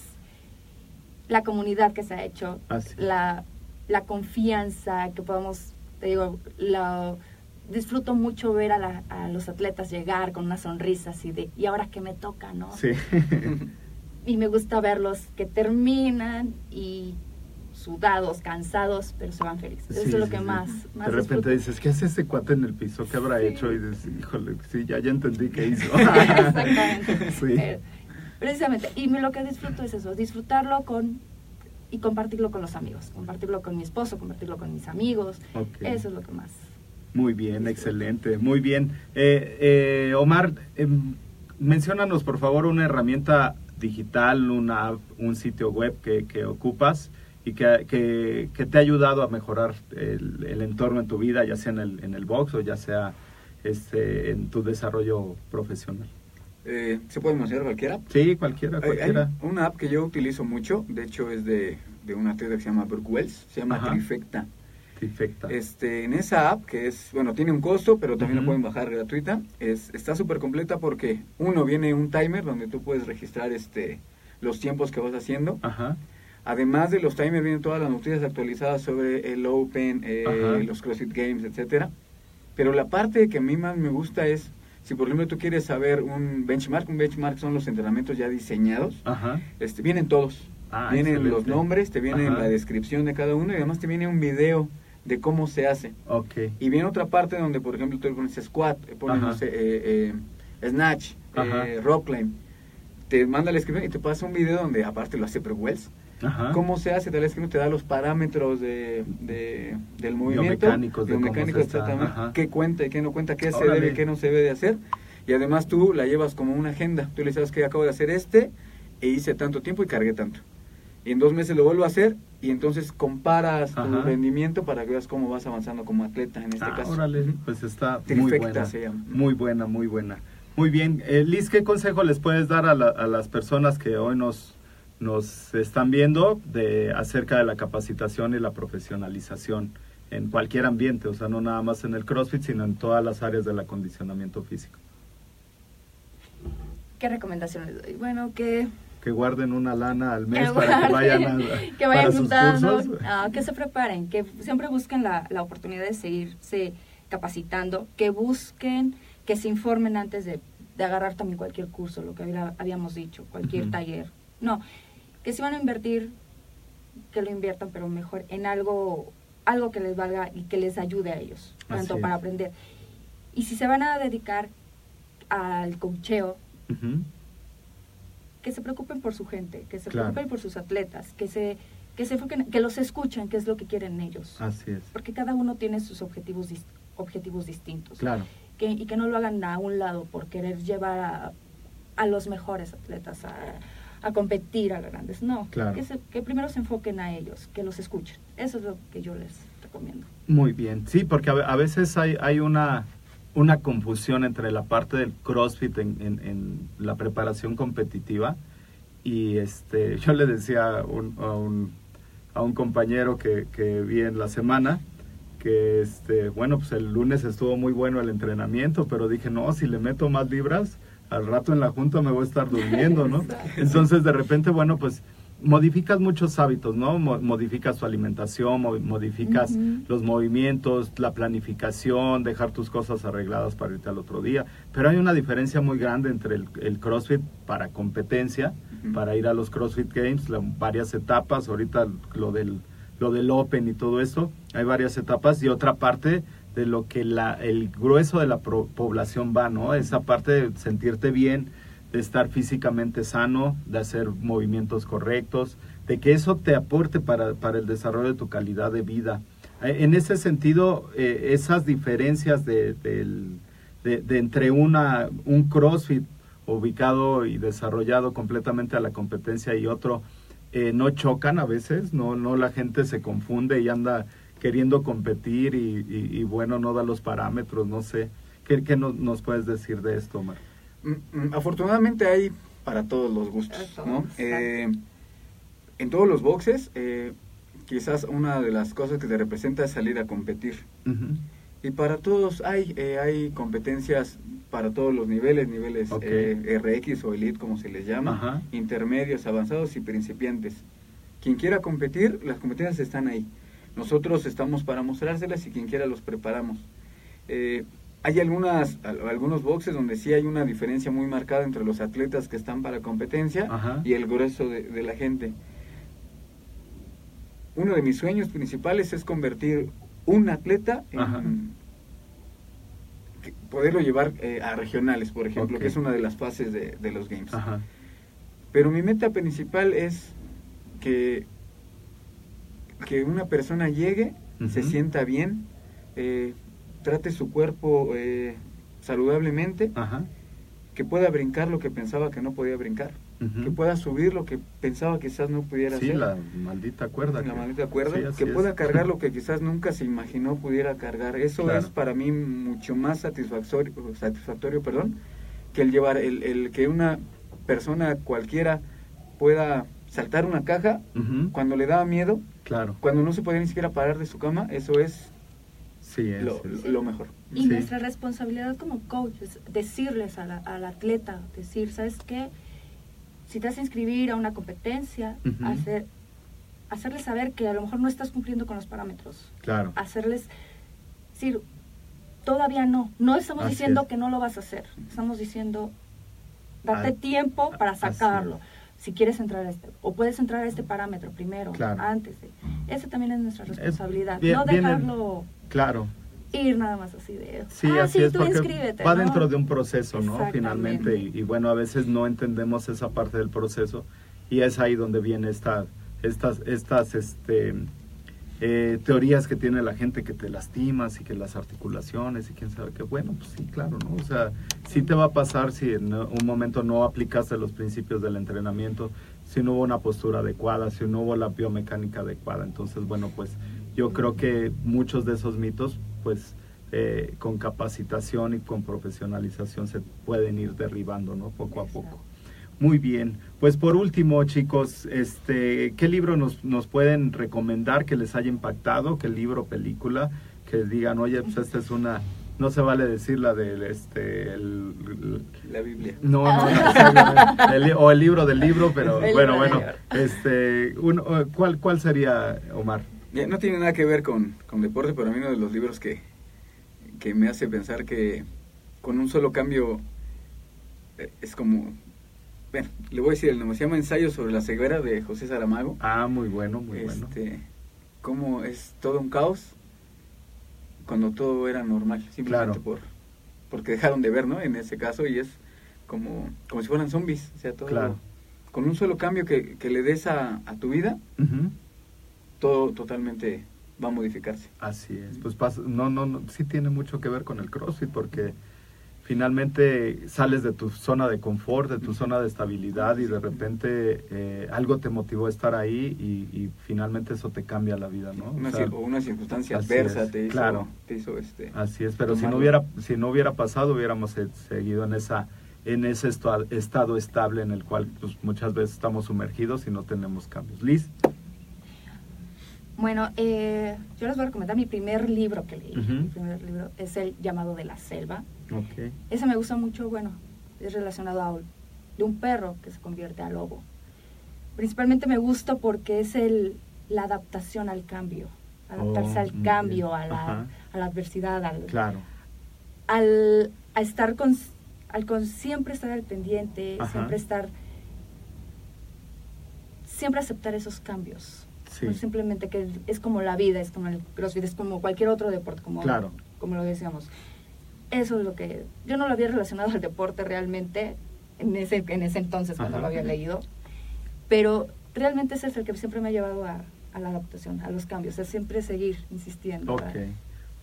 la comunidad que se ha hecho, ah, la, la confianza que podemos, te digo, lo, disfruto mucho ver a, a, los atletas llegar con una sonrisa así de, ¿y ahora qué me toca, no? Sí. y me gusta verlos que terminan y sudados, cansados, pero se van felices. Eso es lo que más, más, De repente dices, ¿qué hace ese cuate en el piso? ¿Qué habrá hecho? Y dices, híjole, sí, ya, ya entendí qué hizo. Exactamente. sí. Eh, precisamente. Y lo que disfruto es eso, disfrutarlo con y compartirlo con los amigos, compartirlo con mi esposo, compartirlo con mis amigos. Eso es lo que más. Muy bien, excelente, muy bien. Eh, eh, Omar, eh, menciónanos por favor una herramienta digital, una, un sitio web que, que ocupas y que, que, te ha ayudado a mejorar el, el, entorno en tu vida, ya sea en el, en el box o ya sea este, en tu desarrollo profesional. Eh, ¿Se puede mencionar cualquiera? Sí, cualquiera, cualquiera. Hay una app que yo utilizo mucho, de hecho es de, de una tienda que se llama Brooke Wells, se llama Trifecta. Trifecta. Este, en esa app, que es, bueno, tiene un costo, pero también lo pueden bajar gratuita, es, está súper completa porque, uno, viene un timer donde tú puedes registrar este, los tiempos que vas haciendo. Ajá. Además de los timers, vienen todas las noticias actualizadas sobre el Open, eh, los CrossFit Games, etcétera. Pero la parte que a mí más me gusta es, si por ejemplo tú quieres saber un benchmark, un benchmark son los entrenamientos ya diseñados, Este, vienen todos. Ah, vienen los nombres, te viene la descripción de cada uno y además te viene un video de cómo se hace. Okay. Y viene otra parte donde, por ejemplo, tú pones squat, pones, eh, eh, snatch, eh, rock climb. Te manda la descripción y te pasa un video donde, aparte lo hace Pro Wells, cómo se hace, tal que te da los parámetros de, del movimiento, biomecánicos, de mecánicos exactamente, qué cuenta y qué no cuenta, qué se debe y qué no se debe de hacer. Y además tú la llevas como una agenda. Tú le sabes que acabo de hacer este e hice tanto tiempo y cargué tanto. Y en dos meses lo vuelvo a hacer y entonces comparas tu rendimiento para que veas cómo vas avanzando como atleta en este ah, caso. Órale, pues está muy buena, muy buena, muy buena. Muy bien, eh, Liz, ¿qué consejo les puedes dar a, a las personas que hoy nos nos están viendo de acerca de la capacitación y la profesionalización en cualquier ambiente, o sea, no nada más en el CrossFit, sino en todas las áreas del acondicionamiento físico. ¿Qué recomendaciones doy? Bueno, que... Que guarden una lana al mes para que vayan a, que vayan juntando, ah, que se preparen, que siempre busquen la, la oportunidad de seguirse capacitando, que busquen, que se informen antes de, de agarrar también cualquier curso, lo que habíamos dicho, cualquier taller. No, que si van a invertir, que lo inviertan, pero mejor en algo, algo que les valga y que les ayude a ellos, tanto para aprender. Y si se van a dedicar al cocheo, que se preocupen por su gente, que se preocupen por sus atletas, que se que se que los escuchen, que es lo que quieren ellos. Así es. Porque cada uno tiene sus objetivos objetivos distintos. Claro. Que, y que no lo hagan a un lado por querer llevar a, a los mejores atletas a, a competir a grandes. No, que, primero se enfoquen a ellos, que los escuchen. Eso es lo que yo les recomiendo. Muy bien, sí, porque a, veces hay, hay una, una confusión entre la parte del CrossFit en, en, la preparación competitiva y este, yo le decía a, un, a un compañero que, que vi en la semana, que este, bueno, pues el lunes estuvo muy bueno el entrenamiento, pero dije, no, si le meto más libras, al rato en la junta me voy a estar durmiendo, ¿no? Entonces de repente, bueno, pues modificas muchos hábitos, ¿no? modificas tu alimentación, modificas los movimientos, la planificación, dejar tus cosas arregladas para irte al otro día. Pero hay una diferencia muy grande entre el, CrossFit para competencia, para ir a los CrossFit Games, varias etapas, ahorita lo del, lo del Open y todo eso, hay varias etapas y otra parte de lo que la, el grueso de la población va, ¿no? Esa parte de sentirte bien, de estar físicamente sano, de hacer movimientos correctos, de que eso te aporte para, para el desarrollo de tu calidad de vida. Eh, en ese sentido, eh, esas diferencias de, de, entre una, un CrossFit ubicado y desarrollado completamente a la competencia y otro eh, no chocan a veces, no, no la gente se confunde y anda queriendo competir y, bueno, no da los parámetros, no sé. ¿Qué, qué nos puedes decir de esto, Omar? Mm, mm, afortunadamente hay para todos los gustos, ¿no? Eh, en todos los boxes, eh, quizás una de las cosas que te representa es salir a competir. Y para todos hay, eh, hay competencias para todos los niveles, niveles eh, RX o Elite como se les llama, intermedios, avanzados y principiantes. Quien quiera competir, las competencias están ahí. Nosotros estamos para mostrárselas y quien quiera los preparamos. Eh, hay algunas, algunos boxes donde sí hay una diferencia muy marcada entre los atletas que están para competencia y el grueso de, de la gente. Uno de mis sueños principales es convertir un atleta en, poderlo llevar eh, a regionales, por ejemplo, que es una de las fases de, los games. Pero mi meta principal es que, que una persona llegue, se sienta bien, eh, trate su cuerpo eh, saludablemente, que pueda brincar lo que pensaba que no podía brincar que pueda subir lo que pensaba quizás no pudiera hacer. Sí, la maldita cuerda. La maldita cuerda, que pueda cargar lo que quizás nunca se imaginó pudiera cargar. Eso es para mí mucho más satisfactorio, satisfactorio perdón, que el llevar, el, el que una persona cualquiera pueda saltar una caja cuando le daba miedo, claro. cuando no se podía ni siquiera parar de su cama, eso es, sí, lo, lo, mejor. Y nuestra responsabilidad como coach es decirles al atleta, decir, ¿sabes qué? si te vas a inscribir a una competencia, hacer, hacerles saber que a lo mejor no estás cumpliendo con los parámetros. Claro. Hacerles decir, todavía no. No estamos diciendo que no lo vas a hacer. Estamos diciendo, date tiempo para sacarlo. Si quieres entrar a este, o puedes entrar a este parámetro primero, antes de. Eso también es nuestra responsabilidad. no dejarlo. claro ir nada más así de sí ah, así es porque va dentro de un proceso no finalmente y, bueno a veces no entendemos esa parte del proceso y es ahí donde viene esta estas estas este eh, teorías que tiene la gente que te lastimas y que las articulaciones y quién sabe qué bueno pues sí claro no o sea sí te va a pasar si en un momento no aplicaste los principios del entrenamiento si no hubo una postura adecuada si no hubo la biomecánica adecuada entonces bueno pues yo creo que muchos de esos mitos pues eh, con capacitación y con profesionalización se pueden ir derribando, ¿no? Poco a poco. Muy bien. Pues por último, chicos, este, ¿qué libro nos, nos pueden recomendar que les haya impactado? ¿Qué libro, película? Que digan, oye, pues esta es una... No se vale decir la del, este... la Biblia. No, no, o el libro del libro, pero bueno, bueno. Este, ¿cuál, ¿Cuál sería, Omar? no tiene nada que ver con, con, deporte, pero a mí uno de los libros que, que me hace pensar que con un solo cambio eh, es como... Bueno, le voy a decir el nombre, se llama Ensayo sobre la ceguera de José Saramago. Ah, muy bueno, muy este, bueno. Cómo es todo un caos cuando todo era normal, simplemente por porque dejaron de ver, ¿no? En ese caso, y es como, como si fueran zombies, o sea, todo... Claro. Con un solo cambio que, que le des a, a tu vida, todo totalmente va a modificarse. Así es, pues no, no, no, sí tiene mucho que ver con el CrossFit porque finalmente sales de tu zona de confort, de tu zona de estabilidad y de repente eh, algo te motivó a estar ahí y, finalmente eso te cambia la vida, ¿no? Una, o, una circunstancia adversa te hizo, claro, te hizo este. Así es, pero si no hubiera si no hubiera pasado hubiéramos seguido en esa en ese estado estable en el cual pues, muchas veces estamos sumergidos y no tenemos cambios. Liz. Bueno, eh, yo les voy a recomendar mi primer libro que leí. Mi primer libro es el llamado de la selva. Okay. Ese me gusta mucho, bueno, es relacionado a de un perro que se convierte a lobo. Principalmente me gusta porque es el, la adaptación al cambio, adaptarse oh, al cambio, a la, a la, adversidad, al, claro. al a estar con, al con siempre estar al pendiente, siempre estar, siempre aceptar esos cambios simplemente que es como la vida, es como el crossfit, es como cualquier otro deporte, como, como lo decíamos. Eso es lo que... Yo no lo había relacionado al deporte realmente en ese, en ese entonces cuando lo había leído, pero realmente ese es el que siempre me ha llevado a, la adaptación, a los cambios, es siempre seguir insistiendo. Ok.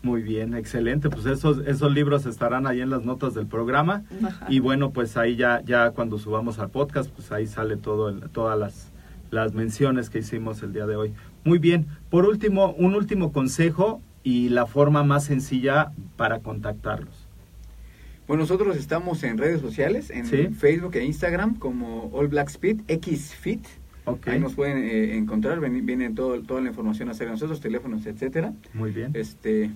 Muy bien, excelente. Pues esos, esos libros estarán ahí en las notas del programa. Y bueno, pues ahí ya, ya cuando subamos al podcast, pues ahí sale todo todas las, las menciones que hicimos el día de hoy. Muy bien. Por último, un último consejo y la forma más sencilla para contactarlos. Bueno, nosotros estamos en redes sociales, en Facebook e Instagram como All Black Speed, XFit. Ahí nos pueden eh, encontrar, viene, todo, toda la información acerca de nosotros, teléfonos, etcétera. Muy bien. Este,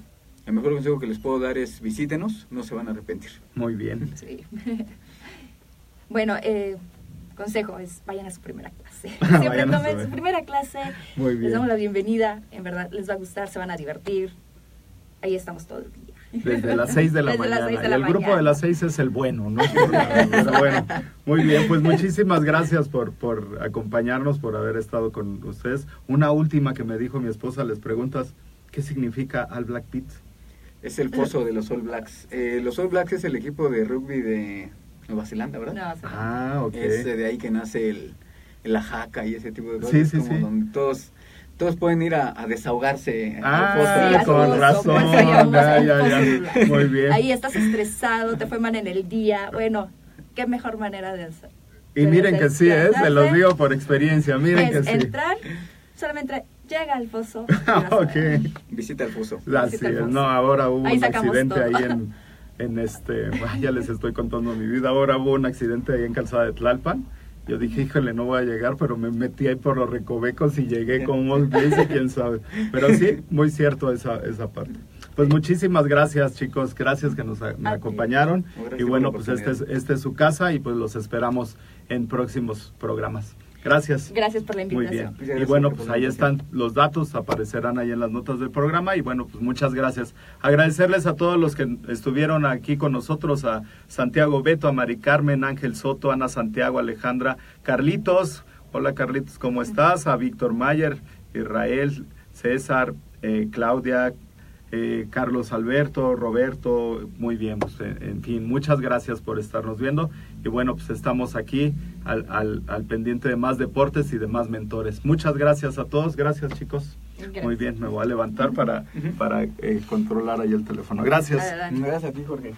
el mejor consejo que les puedo dar es visítenos, no se van a arrepentir. Muy bien. Sí. bueno, eh, consejo es vayan a su primera clase. Siempre tomen su primera clase. Muy bien. Les damos la bienvenida, en verdad les va a gustar, se van a divertir. Ahí estamos todo el día. Desde las 6 de la mañana. y el grupo de las 6 es el bueno, ¿no? Pero bueno, muy bien, pues muchísimas gracias por, por acompañarnos, por haber estado con ustedes. Una última que me dijo mi esposa, les preguntas, ¿qué significa All Black Pit? Es el pozo de los All Blacks. Eh, los All Blacks es el equipo de rugby de Nueva Zelanda, ¿verdad? Ah, ok. Es de ahí que nace el, la jaca y ese tipo de cosas. Sí, sí, sí. Donde todos, todos pueden ir a, desahogarse. Ah, con razón. Ya, ya, ya. Muy bien. Ahí estás estresado, te fue mal en el día. Bueno, qué mejor manera de hacer. Y miren que sí, ¿eh? se los digo por experiencia, miren que sí. Entrar, solamente llega al foso. ok. Visita el foso. no, ahora hubo un accidente ahí en, en este, ya les estoy contando mi vida, ahora hubo un accidente ahí en Calzada de Tlalpan. Yo dije, híjole, no voy a llegar, pero me metí ahí por los recovecos y llegué con un y quién sabe. Pero sí, muy cierto esa, esa parte. Pues muchísimas gracias, chicos. Gracias que nos, acompañaron. y bueno, pues este es, este es su casa y pues los esperamos en próximos programas. Gracias. Gracias por la invitación. Muy bien. Y bueno, pues ahí están los datos, aparecerán ahí en las notas del programa y bueno, pues muchas gracias. Agradecerles a todos los que estuvieron aquí con nosotros, a Santiago Beto, a Mari Carmen, Ángel Soto, Ana Santiago, Alejandra, Carlitos. Hola Carlitos, ¿cómo estás? A Víctor Mayer, Israel, César, eh, Claudia, eh, Carlos Alberto, Roberto, muy bien, pues, en fin, muchas gracias por estarnos viendo y bueno, pues estamos aquí al, al, al, pendiente de más deportes y de más mentores. Muchas gracias a todos, gracias chicos. Muy bien, me voy a levantar para, para eh, controlar ahí el teléfono. Gracias. Gracias a ti, Jorge.